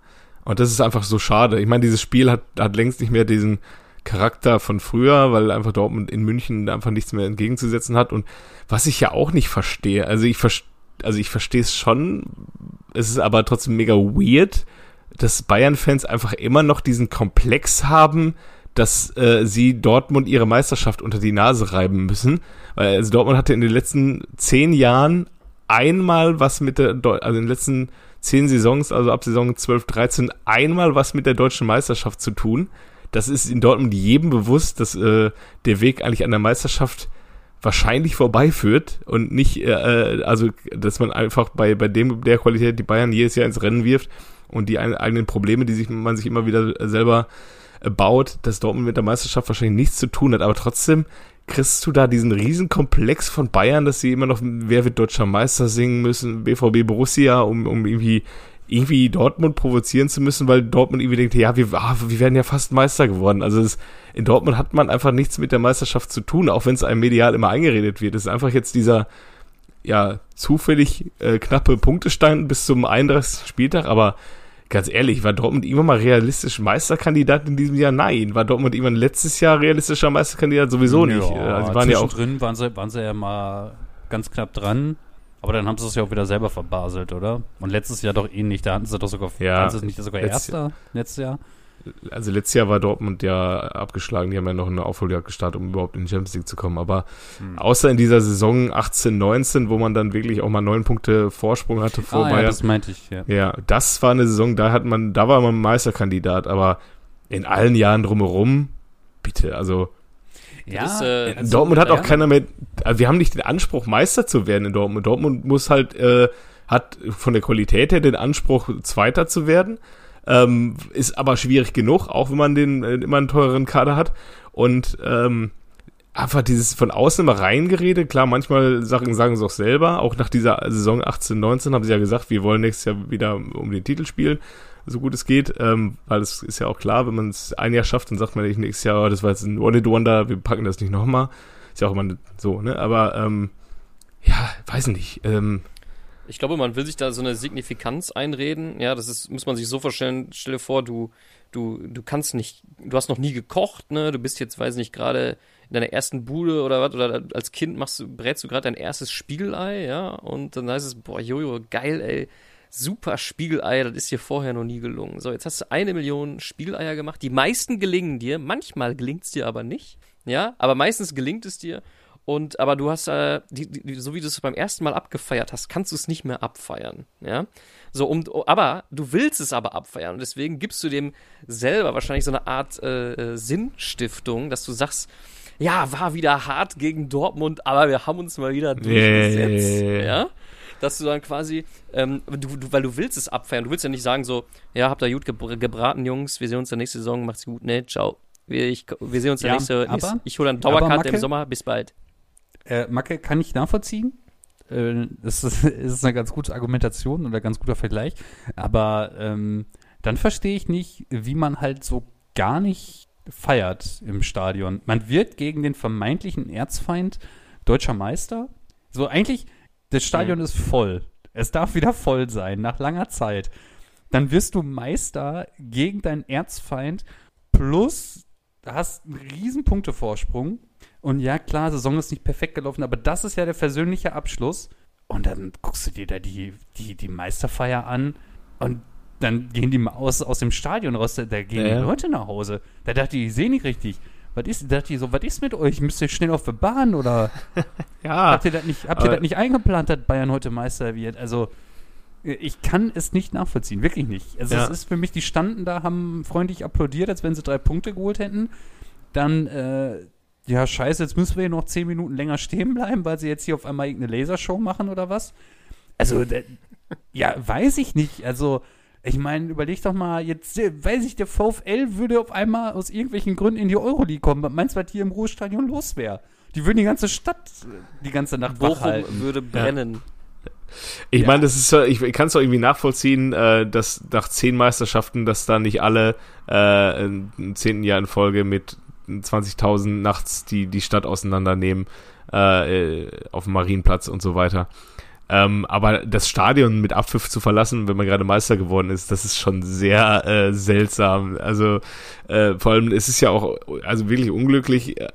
Und das ist einfach so schade. Ich meine, dieses Spiel hat, hat längst nicht mehr diesen Charakter von früher, weil einfach Dortmund in München einfach nichts mehr entgegenzusetzen hat. Und was ich ja auch nicht verstehe, also ich verstehe, also ich verstehe es schon, es ist aber trotzdem mega weird, dass Bayern-Fans einfach immer noch diesen Komplex haben, dass äh, sie Dortmund ihre Meisterschaft unter die Nase reiben müssen. Weil also Dortmund hatte in den letzten zehn Jahren einmal was mit der, also in den letzten zehn Saisons, also ab Saison 12, 13, einmal was mit der deutschen Meisterschaft zu tun. Das ist in Dortmund jedem bewusst, dass äh, der Weg eigentlich an der Meisterschaft wahrscheinlich vorbeiführt und nicht, äh, äh, also dass man einfach bei, bei dem der Qualität die Bayern jedes Jahr ins Rennen wirft und die ein- eigenen Probleme, die sich man sich immer wieder selber äh, baut, dass Dortmund mit der Meisterschaft wahrscheinlich nichts zu tun hat, aber trotzdem kriegst du da diesen riesen Komplex von Bayern, dass sie immer noch Wer wird deutscher Meister singen müssen, BVB Borussia, um, um irgendwie irgendwie Dortmund provozieren zu müssen, weil Dortmund irgendwie denkt, ja, wir, ah, wir werden ja fast Meister geworden. Also es, in Dortmund hat man einfach nichts mit der Meisterschaft zu tun, auch wenn es einem medial immer eingeredet wird. Es ist einfach jetzt dieser ja zufällig äh, knappe Punktestand bis zum 31. Spieltag, aber ganz ehrlich, war Dortmund immer mal realistisch Meisterkandidat in diesem Jahr? Nein. War Dortmund immer letztes Jahr realistischer Meisterkandidat? Sowieso nicht. Äh, Ja, sie waren ja auch zwischendrin waren sie, waren sie ja mal ganz knapp dran. Aber dann haben sie es ja auch wieder selber verbaselt, oder? Und letztes Jahr doch ähnlich. Da hatten sie doch sogar, Ja, waren sie nicht sogar letztes Erster letztes Jahr? Also letztes Jahr war Dortmund ja abgeschlagen, die haben ja noch eine Aufholjagd gestartet, um überhaupt in die Champions League zu kommen. Aber Hm. außer in dieser Saison 18, 19, wo man dann wirklich auch mal neun Punkte Vorsprung hatte vor ah, ja, Bayern. das meinte ich, ja. Ja, das war eine Saison, da hat man, da war man Meisterkandidat, aber in allen Jahren drumherum, bitte, also Ja, ist, äh, in Dortmund hat auch ja. keiner mehr, also wir haben nicht den Anspruch, Meister zu werden in Dortmund. Dortmund muss halt, äh, hat von der Qualität her den Anspruch, Zweiter zu werden. Ähm, ist aber schwierig genug, auch wenn man den äh, immer einen teureren Kader hat. Und ähm, einfach dieses von außen immer reingerede, klar, manchmal sagen, sagen sie auch selber, auch nach dieser Saison 18, 19 haben sie ja gesagt, wir wollen nächstes Jahr wieder um den Titel spielen, so gut es geht, ähm, weil es ist ja auch klar, wenn man es ein Jahr schafft, dann sagt man nicht nächstes Jahr, oh, das war jetzt ein One-Hit-Wonder, wir packen das nicht nochmal. Ist ja auch immer so, ne? Aber ähm, ja, weiß nicht. Ähm, Ich glaube, man will sich da so eine Signifikanz einreden. Ja, das ist, muss man sich so vorstellen. Stell dir vor, du, du, du kannst nicht, du hast noch nie gekocht, ne? Du bist jetzt, weiß nicht, gerade in deiner ersten Bude oder was, oder als Kind machst du, brätst du gerade dein erstes Spiegelei, ja? Und dann heißt es, boah, Jojo, geil, ey. Super Spiegelei, das ist dir vorher noch nie gelungen. So, jetzt hast du eine Million Spiegeleier gemacht. Die meisten gelingen dir, manchmal gelingt es dir aber nicht. Ja, aber meistens gelingt es dir. Und aber du hast, äh, die, die, so wie du es beim ersten Mal abgefeiert hast, kannst du es nicht mehr abfeiern. Ja. So, um, aber du willst es aber abfeiern. Und deswegen gibst du dem selber wahrscheinlich so eine Art äh, äh, Sinnstiftung, dass du sagst, ja, war wieder hart gegen Dortmund, aber wir haben uns mal wieder durchgesetzt. Yeah. Ja. Dass du dann quasi, ähm, du, du, weil du willst es abfeiern. Du willst ja nicht sagen so, ja, habt ihr gut gebr gebraten, Jungs, wir sehen uns in der nächsten Saison, macht's gut, ne, ciao. Wir, ich, wir sehen uns in der Ja, nächsten, aber- nächsten ich hole aber Dauerkarte im Sommer, bis bald. Äh, Macke kann ich nachvollziehen. Äh, das ist, ist eine ganz gute Argumentation oder ganz guter Vergleich. Aber ähm, dann verstehe ich nicht, wie man halt so gar nicht feiert im Stadion. Man wird gegen den vermeintlichen Erzfeind deutscher Meister. So eigentlich, das Stadion ist voll. Es darf wieder voll sein, nach langer Zeit. Dann wirst du Meister gegen deinen Erzfeind plus hast einen riesen Punktevorsprung. Und ja, klar, Saison ist nicht perfekt gelaufen, aber das ist ja der versöhnliche Abschluss. Und dann guckst du dir da die, die, die Meisterfeier an und dann gehen die mal aus, aus dem Stadion raus, da, da gehen Ja. die Leute nach Hause. Da dachte ich, ich sehe nicht richtig. Was ist, da dachte ich so, was ist mit euch? Müsst ihr schnell auf die Bahn oder Ja, habt ihr das nicht, habt ihr das nicht eingeplant, dass Bayern heute Meister wird? Also, ich kann es nicht nachvollziehen, wirklich nicht. Also, Ja. es ist für mich, die standen da, haben freundlich applaudiert, als wenn sie drei Punkte geholt hätten. Dann, äh, ja, scheiße, jetzt müssen wir hier noch zehn Minuten länger stehen bleiben, weil sie jetzt hier auf einmal irgendeine Lasershow machen oder was? Also, ja, weiß ich nicht. Also, ich meine, überleg doch mal, jetzt weiß ich, der VfL würde auf einmal aus irgendwelchen Gründen in die Euroleague kommen. Was meinst du, was hier im Ruhestadion los wäre? Die würden die ganze Stadt äh, die ganze Nacht wach Bochum halten. würde brennen. Ich Ja. meine, das ist, so- ich, ich kann es auch irgendwie nachvollziehen, äh, dass nach zehn Meisterschaften, dass da nicht alle äh, im zehnten Jahr in Folge mit 20.000 nachts die, die Stadt auseinandernehmen äh, äh, auf dem Marienplatz und so weiter. Ähm, aber das Stadion mit Abpfiff zu verlassen, wenn man gerade Meister geworden ist, das ist schon sehr äh, seltsam. Also äh, vor allem es ist ja auch also wirklich unglücklich, äh,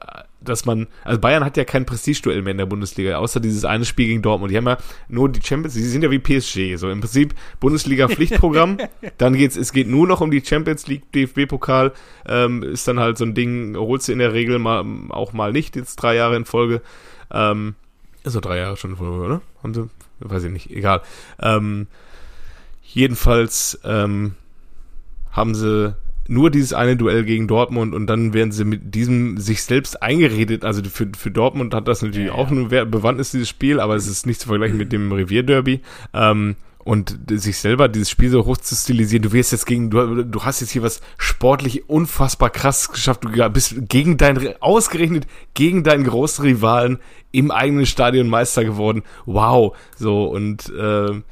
dass man, also Bayern hat ja kein Prestigeduell mehr in der Bundesliga, außer dieses eine Spiel gegen Dortmund. Die haben ja nur die Champions, sie sind ja wie PSG, so im Prinzip Bundesliga Pflichtprogramm. dann geht's, es geht nur noch um die Champions League, DFB-Pokal, ähm, ist dann halt so ein Ding, holst du in der Regel mal auch mal nicht, jetzt drei Jahre in Folge. Ähm, also drei Jahre schon in Folge, oder? Haben sie? Weiß ich nicht, egal. Ähm, jedenfalls ähm, haben sie nur dieses eine Duell gegen Dortmund und dann werden sie mit diesem sich selbst eingeredet. Also für, für Dortmund hat das natürlich Ja, auch eine Bewandtnis, dieses Spiel, aber es ist nicht zu vergleichen mit dem Revierderby. Ähm, und sich selber dieses Spiel so hoch zu stilisieren, du wirst jetzt gegen, du, du hast jetzt hier was sportlich unfassbar krass geschafft, du bist gegen dein, ausgerechnet gegen deinen großen Rivalen im eigenen Stadion Meister geworden. Wow. So, und äh,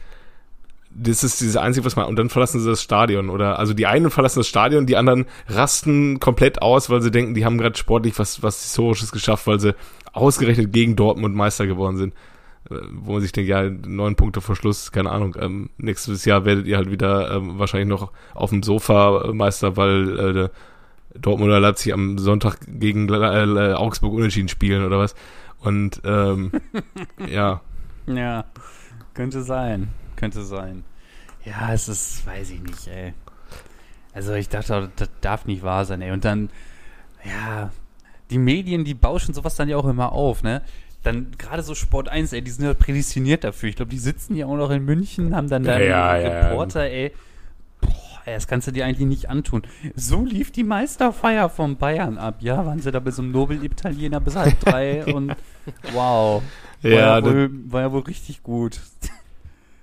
das ist dieses Einzige, was man, und dann verlassen sie das Stadion, oder, also die einen verlassen das Stadion, die anderen rasten komplett aus, weil sie denken, die haben gerade sportlich was, was Historisches geschafft, weil sie ausgerechnet gegen Dortmund Meister geworden sind. Äh, Wo man sich denkt, ja, neun Punkte vor Schluss, keine Ahnung, ähm, nächstes Jahr werdet ihr halt wieder ähm, wahrscheinlich noch auf dem Sofa Meister, weil äh, Dortmund oder Leipzig am Sonntag gegen äh, äh, Augsburg unentschieden spielen oder was. Und ähm, ja, Ja, könnte sein. Könnte sein. Ja, es ist, weiß ich nicht, ey. Also ich dachte, das darf nicht wahr sein, ey. Und dann, ja, die Medien, die bauschen sowas dann ja auch immer auf, ne? Dann gerade so Sport 1, ey, die sind ja prädestiniert dafür. Ich glaube, die sitzen ja auch noch in München, haben dann da Ja, ja, ja. Reporter, ey. Boah, ey, das kannst du dir eigentlich nicht antun. So lief die Meisterfeier von Bayern ab. Ja, waren sie da bis zum Nobel-Italiener bis halb drei und wow. War ja, ja, das- wohl, war ja wohl richtig gut.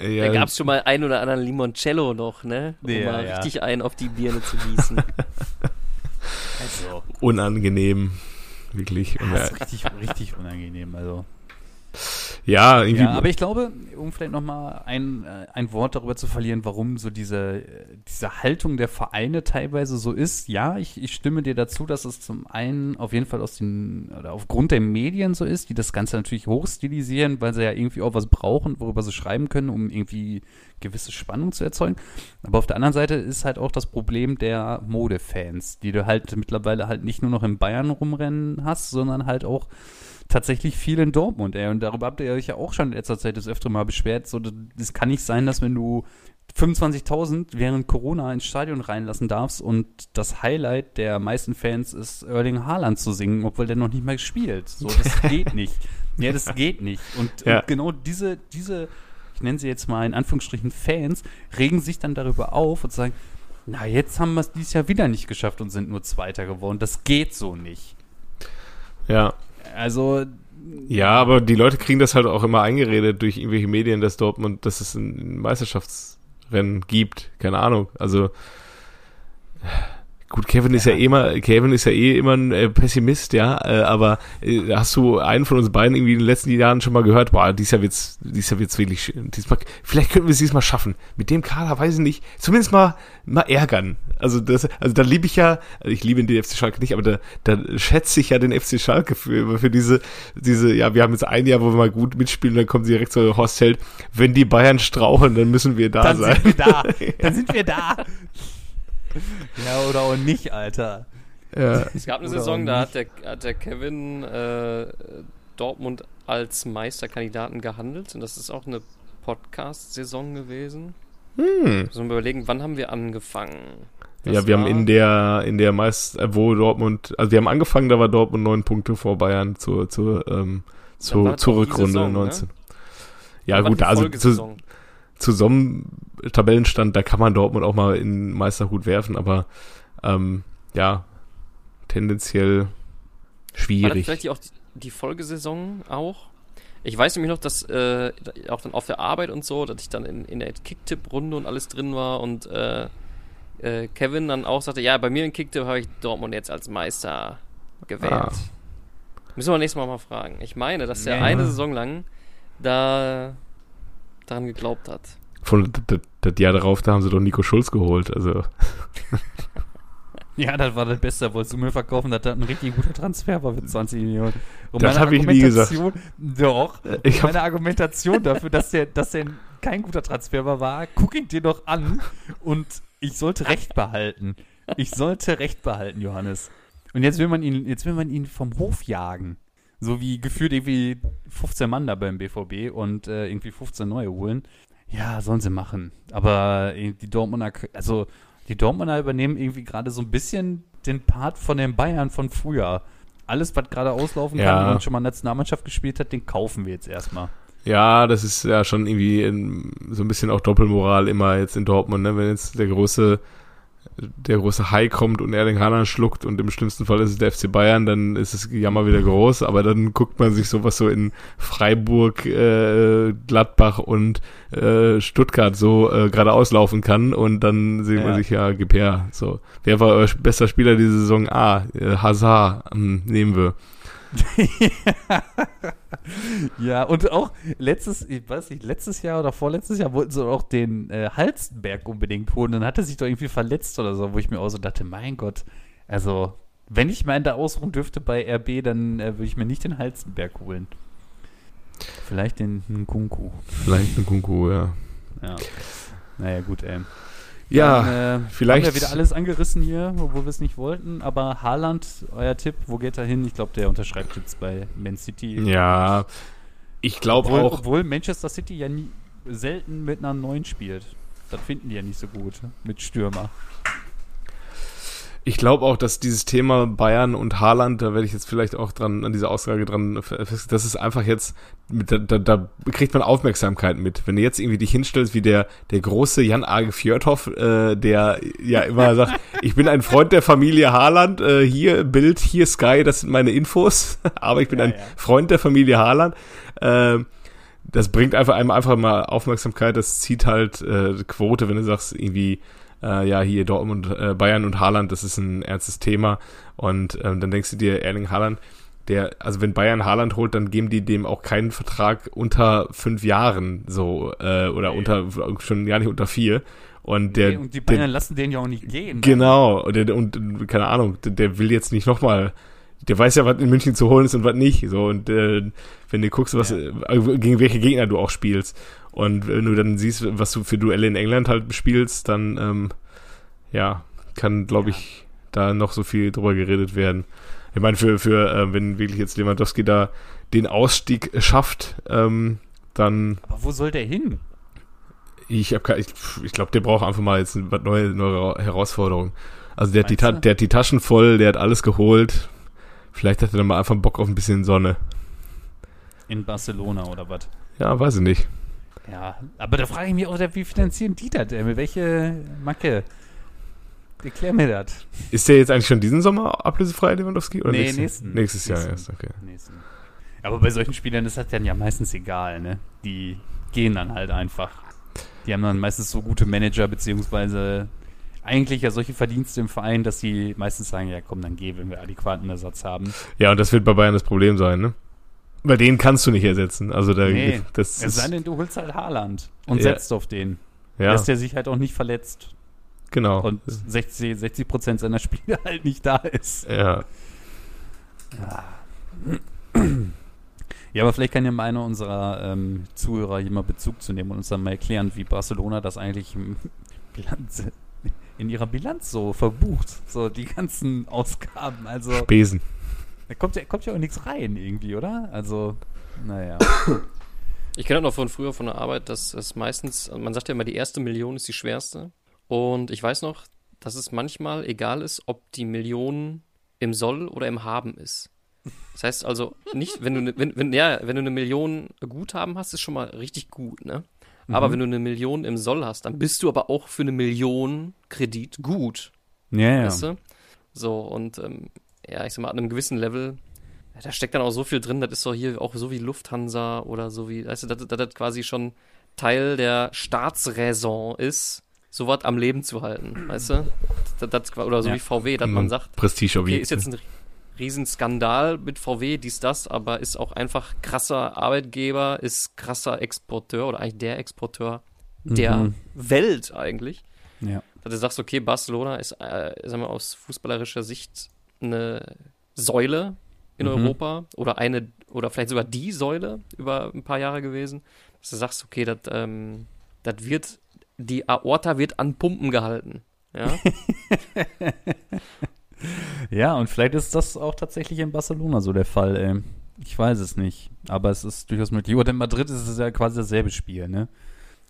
Ja, Da gab's schon mal ein oder anderen Limoncello noch, ne? Um Ja, mal ja. richtig einen auf die Birne zu gießen. Also, unangenehm. Wirklich. Das ja, ist richtig, richtig unangenehm. Also. Ja, irgendwie. Ja, aber ich glaube, um vielleicht nochmal ein, äh, ein Wort darüber zu verlieren, warum so diese, äh, diese Haltung der Vereine teilweise so ist. Ja, ich, ich stimme dir dazu, dass es zum einen auf jeden Fall aus den, oder aufgrund der Medien so ist, die das Ganze natürlich hochstilisieren, weil sie ja irgendwie auch was brauchen, worüber sie schreiben können, um irgendwie gewisse Spannung zu erzeugen. Aber auf der anderen Seite ist halt auch das Problem der Modefans, die du halt mittlerweile halt nicht nur noch in Bayern rumrennen hast, sondern halt auch tatsächlich viel in Dortmund, ey. Und darüber habt ihr euch ja auch schon in letzter Zeit das öfter mal beschwert. So, das kann nicht sein, dass wenn du 25.000 während Corona ins Stadion reinlassen darfst und das Highlight der meisten Fans ist Erling Haaland zu singen, obwohl der noch nicht mal spielt. So, das geht nicht. Ja, das geht nicht. Und, Ja. und genau diese, diese, ich nenne sie jetzt mal in Anführungsstrichen Fans, regen sich dann darüber auf und sagen, na, jetzt haben wir es dieses Jahr wieder nicht geschafft und sind nur Zweiter geworden. Das geht so nicht. Ja. Also, Ja, aber die Leute kriegen das halt auch immer eingeredet durch irgendwelche Medien, dass Dortmund, dass es ein Meisterschaftsrennen gibt. Keine Ahnung. Also gut, Kevin ist ja eh immer, Kevin ist ja eh immer ein äh, Pessimist, ja. Äh, aber äh, hast du einen von uns beiden irgendwie in den letzten Jahren schon mal gehört? Boah, dieses Jahr wird's, dieses Jahr wird's wirklich, schön. diesmal, vielleicht könnten wir es diesmal schaffen. Mit dem Kader weiß ich nicht. Zumindest mal, mal ärgern. Also das, also da liebe ich ja, also ich liebe den FC Schalke nicht, aber da, da schätze ich ja den FC Schalke für, für diese, diese, ja, wir haben jetzt ein Jahr, wo wir mal gut mitspielen, dann kommen sie direkt zu Horst Held. Wenn die Bayern strauchen, dann müssen wir da dann sein. sind wir da. Dann sind wir da. Ja, oder auch nicht, Alter. Ja. Es gab eine Oder Saison, da hat der, hat der Kevin äh, Dortmund als Meisterkandidaten gehandelt. Und das ist auch eine Podcast-Saison gewesen. Hm. Müssen wir überlegen, wann haben wir angefangen? Das Ja, wir haben in der, in der meist, äh, wo Dortmund, also wir haben angefangen, da war Dortmund neun Punkte vor Bayern zur, zur, ähm, zur, zur Rückrunde Saison, ne? 19. Ja, War gut, also zu, Folgesaison. zu so einem Tabellenstand, da kann man Dortmund auch mal in Meisterhut werfen, aber ähm, ja, tendenziell War das schwierig. vielleicht die, auch die, die Folgesaison auch? Ich weiß nämlich noch, dass äh, auch dann auf der Arbeit und so, dass ich dann in, in der Kicktipp-Runde und alles drin war und äh, äh, Kevin dann auch sagte, ja, bei mir in Kicktipp habe ich Dortmund jetzt als Meister gewählt. Ah. Müssen wir nächstes Mal mal fragen. Ich meine, dass er Ja. eine Saison lang da daran geglaubt hat. Von das, Jahr darauf, da haben sie doch Nico Schulz geholt, also Ja, das war das Beste. Da wolltest du mir verkaufen, dass das ein richtig guter Transfer war für 20 Millionen. Und Das meine hab ich nie gesagt. Argumentation- Doch. Ich meine Argumentation dafür, dass der, dass der kein guter Transfer war, war, guck ihn dir doch an und ich sollte Recht behalten. Ich sollte Recht behalten, Johannes. Und jetzt will man ihn, jetzt will man ihn vom Hof jagen. So wie gefühlt irgendwie 15 Mann da beim BVB und äh, irgendwie 15 neue holen. Ja, sollen sie machen. Aber äh, die Dortmunder, also die Dortmunder übernehmen irgendwie gerade so ein bisschen den Part von den Bayern von früher. Alles, was gerade auslaufen Ja. kann und schon mal Nationalmannschaft gespielt hat, den kaufen wir jetzt erstmal. Ja, das ist ja schon irgendwie in, so ein bisschen auch Doppelmoral immer jetzt in Dortmund, ne? Wenn jetzt der große, der große Hai kommt und Erling Haaland schluckt und im schlimmsten Fall ist es der FC Bayern, dann ist das Jammer wieder groß, aber dann guckt man sich sowas so in Freiburg, äh, Gladbach und äh, Stuttgart so äh, gerade auslaufen kann und dann sieht man Ja. sich ja gib her. So, wer war euer bester Spieler diese Saison? Ah, äh, Hazard, hm, nehmen wir. Ja, und auch letztes, ich weiß nicht, letztes Jahr oder vorletztes Jahr wollten sie auch den äh, Halstenberg unbedingt holen. Dann hat er sich doch irgendwie verletzt oder so, wo ich mir auch so dachte, mein Gott, also, wenn ich meinen da ausruhen dürfte bei RB, dann äh, würde ich mir nicht den Halstenberg holen. Vielleicht den Nkunku. Vielleicht ein Kunku, ja. Ja. Naja, gut, ey. Ja, Dann, äh, vielleicht- Haben wir wieder alles angerissen hier, obwohl wir es nicht wollten. Aber Haaland, euer Tipp, wo geht er hin? Ich glaube, der unterschreibt jetzt bei Man City. Ja, ich glaube auch. obwohl Manchester City ja nie, selten mit einer neuen spielt. Das finden die ja nicht so gut mit Stürmer. Ich glaube auch, dass dieses Thema Bayern und Haaland, da werde ich jetzt vielleicht auch dran an dieser Aussage dran fest, das ist einfach jetzt, da, da, da kriegt man Aufmerksamkeit mit. Wenn du jetzt irgendwie dich hinstellst wie der der große Jan Arge Fjordhoff, äh, der ja immer sagt, ich bin ein Freund der Familie Haaland, äh, hier Bild, hier Sky, das sind meine Infos, aber ich bin Ja, ein ja. Freund der Familie Haaland. Äh, das bringt einfach einem einfach mal Aufmerksamkeit, das zieht halt äh, Quote, wenn du sagst, irgendwie, äh, ja, hier Dortmund, äh, Bayern und Haaland, das ist ein ernstes Thema. Und ähm, dann denkst du dir, Erling Haaland, der, also wenn Bayern Haaland holt, dann geben die dem auch keinen Vertrag unter fünf Jahren so, äh, oder Nee. unter, schon gar nicht unter vier. Und der, Nee, und die der Bayern lassen den ja auch nicht gehen. Genau, und, der, und keine Ahnung, der, der will jetzt nicht nochmal, der weiß ja, was in München zu holen ist und was nicht. So, und äh, wenn du guckst, was, Ja. äh, gegen welche Gegner du auch spielst. Und wenn du dann siehst, was du für Duelle in England halt spielst, dann ähm, ja, kann, glaube ich, da noch so viel drüber geredet werden. Ich meine, für, für äh, wenn wirklich jetzt Lewandowski da den Ausstieg schafft, ähm, dann Aber wo soll der hin? Ich, hab, ich, ich glaube, der braucht einfach mal jetzt eine neue, neue Herausforderung. Also der hat, die, der hat die Taschen voll, der hat alles geholt. Vielleicht hat er dann mal einfach Bock auf ein bisschen Sonne. In Barcelona oder was? Ja, weiß ich nicht. Ja, aber da frage ich mich auch, wie finanzieren die das denn? Mit welche Macke? Erklär mir das. Ist der jetzt eigentlich schon diesen Sommer ablösefrei, Lewandowski? Oder Nee, nächsten? nächsten. Nächstes Jahr Nächsten. erst, okay. Nächsten. Aber bei solchen Spielern ist das dann ja meistens egal, ne? Die gehen dann halt einfach. Die haben dann meistens so gute Manager, beziehungsweise eigentlich ja solche Verdienste im Verein, dass sie meistens sagen, ja komm, dann geh, wenn wir adäquaten Ersatz haben. Ja, und das wird bei Bayern das Problem sein, ne? Bei denen kannst du nicht ersetzen. Also da, Nee, das Es sei denn, du holst halt Haaland und Ja. setzt auf den. ja, Dass der sich halt auch nicht verletzt genau. und 60, 60 Prozent seiner Spiele halt nicht da ist. ja, Ja, aber vielleicht kann ja mal einer unserer ähm, Zuhörer hier mal Bezug zu nehmen und uns dann mal erklären, wie Barcelona das eigentlich Bilanz, in ihrer Bilanz so verbucht. So die ganzen Ausgaben. Also Spesen. Da kommt ja, kommt ja auch nichts rein irgendwie, oder? Also, naja. Ich kenne auch noch von früher von der Arbeit, dass es meistens, man sagt ja immer, die erste Million ist die schwerste. Und ich weiß noch, dass es manchmal egal ist, ob die Million im Soll oder im Haben ist. Das heißt also nicht, wenn du ne, wenn, wenn, ja, wenn du eine Million Guthaben hast, ist schon mal richtig gut, ne? Aber Mhm. wenn du eine Million im Soll hast, dann bist du aber auch für eine Million Kredit gut. Ja, ja. Weißt du? So, und ähm, ja, ich sag mal, an einem gewissen Level, da steckt dann auch so viel drin, das ist doch hier auch so wie Lufthansa oder so wie, weißt du, dass das quasi schon Teil der Staatsräson ist, sowas am Leben zu halten, weißt du? Das, das, oder so Ja. wie VW, dass man sagt, okay, Prestigeobjekt. ist jetzt ein Riesenskandal mit VW, dies, das, aber ist auch einfach krasser Arbeitgeber, ist krasser Exporteur oder eigentlich der Exporteur der Mhm. Welt eigentlich ja. dass du sagst, okay, Barcelona ist, äh, sagen wir aus fußballerischer Sicht eine Säule in Mhm. Europa oder eine oder vielleicht sogar die Säule über ein paar Jahre gewesen, dass du sagst, okay, das ähm, das wird die Aorta wird an Pumpen gehalten, ja? Ja, und vielleicht ist das auch tatsächlich in Barcelona so der Fall, ey. Ich weiß es nicht. Aber es ist durchaus möglich. Oder in Madrid ist es ja quasi dasselbe Spiel, ne?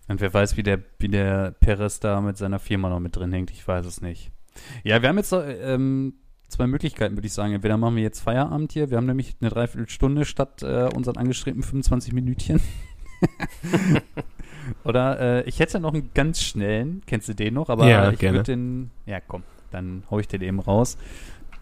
Und wer weiß, wie der, wie der Perez da mit seiner Firma noch mit drin hängt. Ich weiß es nicht. Ja, wir haben jetzt äh, ähm, zwei Möglichkeiten, würde ich sagen. Entweder machen wir jetzt Feierabend hier. Wir haben nämlich eine Dreiviertelstunde statt äh, unseren angestrebten 25 Minütchen. Oder äh, ich hätte noch einen ganz schnellen. Kennst du den noch? Aber Ja, ich würde den. Ja, komm, dann hau ich den eben raus.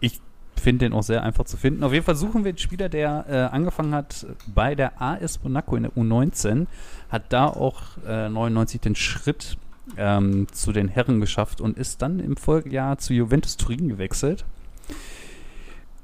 Ich finde den auch sehr einfach zu finden. Auf jeden Fall suchen wir einen Spieler, der äh, angefangen hat bei der AS Monaco in der U19, hat da auch äh, 99 den Schritt ähm, zu den Herren geschafft und ist dann im Folgejahr zu Juventus Turin gewechselt.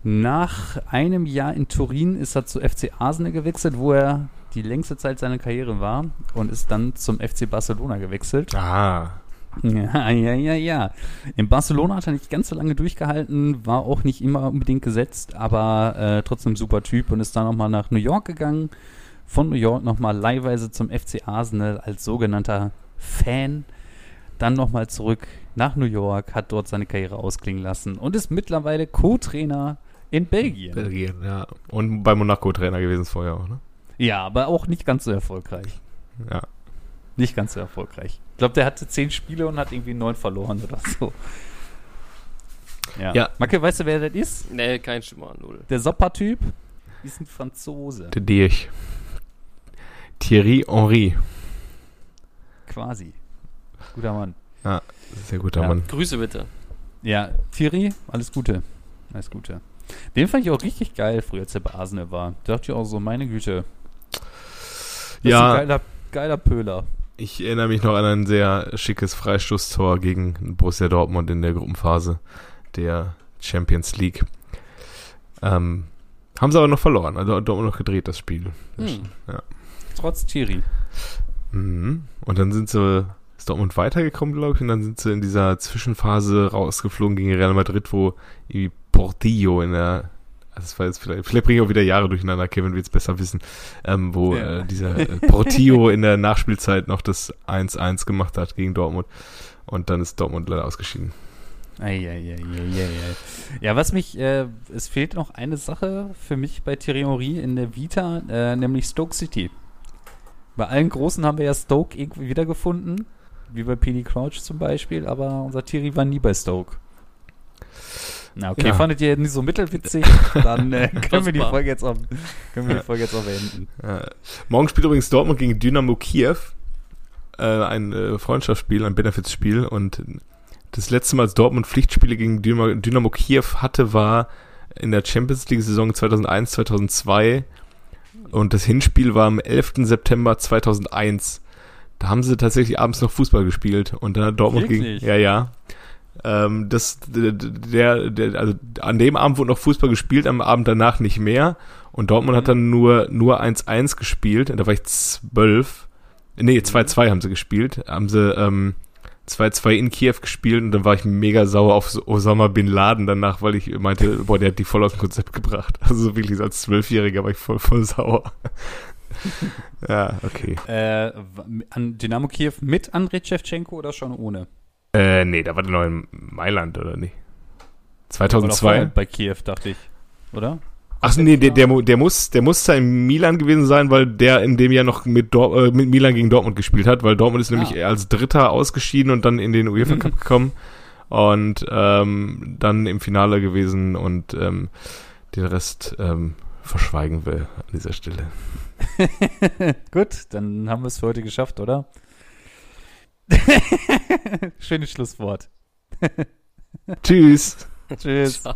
Nach einem Jahr in Turin ist er zu FC Arsenal gewechselt, wo er die längste Zeit seiner Karriere war und ist dann zum FC Barcelona gewechselt. Ah, Ja, ja, ja, ja. In Barcelona hat er nicht ganz so lange durchgehalten, war auch nicht immer unbedingt gesetzt, aber äh, trotzdem super Typ und ist dann nochmal nach New York gegangen. Von New York nochmal leihweise zum FC Arsenal als sogenannter Fan. Dann nochmal zurück nach New York, hat dort seine Karriere ausklingen lassen und ist mittlerweile Co-Trainer in Belgien. Belgien, ja. Und bei Monaco Trainer gewesen vorher auch, ne? Ja, aber auch nicht ganz so erfolgreich. Ja. Nicht ganz so erfolgreich. Ich glaube, der hatte zehn Spiele und hat irgendwie neun verloren oder so. Ja. Ja. Macke, weißt du, wer das ist? nee, kein Schimmer, null. Der Sopper-Typ ist ein Franzose. Der Dirch. Thierry Henry. Quasi. Guter Mann. Sehr guter Ja. Mann. Grüße bitte. Ja, Thierry, alles Gute. Alles Gute. Den fand ich auch richtig geil, früher, als er bei Arsenal war. Da dachte ich auch so, meine Güte. Das ist ein Ja, geiler, geiler Pöhler. ich erinnere mich noch an ein sehr schickes Freistoßtor gegen Borussia Dortmund in der Gruppenphase der Champions League. Ähm, haben sie aber noch verloren, also Dortmund noch gedreht, das Spiel. Hm. Trotz Thierry. Mhm. Und dann sind sie, Dortmund weitergekommen, glaube ich, und dann sind sie in dieser Zwischenphase rausgeflogen gegen Real Madrid, wo irgendwie Portillo in der, also das war jetzt vielleicht, vielleicht bringe ich auch wieder Jahre durcheinander, Kevin wird es besser wissen, ähm, wo Ja. äh, dieser äh, Portillo in der Nachspielzeit noch das 1-1 gemacht hat gegen Dortmund. Und dann ist Dortmund leider ausgeschieden. Eieieiei. Ja, was mich, äh, es fehlt noch eine Sache für mich bei Thierry Henry in der Vita, äh, nämlich Stoke City. Bei allen Großen haben wir ja Stoke irgendwie wiedergefunden. Wie bei P.D. Crouch zum Beispiel, aber unser Thierry war nie bei Stoke. Na, okay, Ja. fandet ihr nicht so mittelwitzig? Dann äh, können, wir die. Folge jetzt auch, können wir die Folge jetzt auch beenden. Äh, morgen spielt übrigens Dortmund gegen Dynamo Kiew. Äh, ein äh, Freundschaftsspiel, ein Benefizspiel. Und das letzte Mal, als Dortmund Pflichtspiele gegen Dynamo, Dynamo Kiew hatte, war in der Champions League-Saison 2001, 2002. Und das Hinspiel war am 11. September 2001. Da haben sie tatsächlich abends noch Fußball gespielt. Und dann hat Dortmund Wirklich? gegen... Ja, ja. Ähm, das, der, der, also an dem Abend wurde noch Fußball gespielt, am Abend danach nicht mehr. Und Dortmund hat dann nur, nur 1-1 gespielt. Da war ich zwölf. Nee, 2-2 haben sie gespielt. Haben sie ähm, 2-2 in Kiew gespielt und dann war ich mega sauer auf Osama Bin Laden danach, weil ich meinte, boah, der hat die voll aus dem Konzept gebracht. Also wirklich als Zwölfjähriger war ich voll, voll sauer. ja, okay. Äh, an Dynamo Kiew mit Andrei Shevchenko oder schon ohne? Äh, nee, da war der noch in Mailand, oder nicht? Oder vorher 2002? bei Kiew, dachte ich. Oder? Ach nee, der, der, der muss, der muss in Milan gewesen sein, weil der in dem Jahr noch mit, Dor äh, mit Milan gegen Dortmund gespielt hat, weil Dortmund ist nämlich Ah. als Dritter ausgeschieden und dann in den UEFA Cup gekommen und ähm, dann im Finale gewesen und ähm, den Rest ähm, verschweigen will an dieser Stelle. Gut, dann haben wir es für heute geschafft, oder? Schönes Schlusswort. Tschüss. Tschüss. Ciao.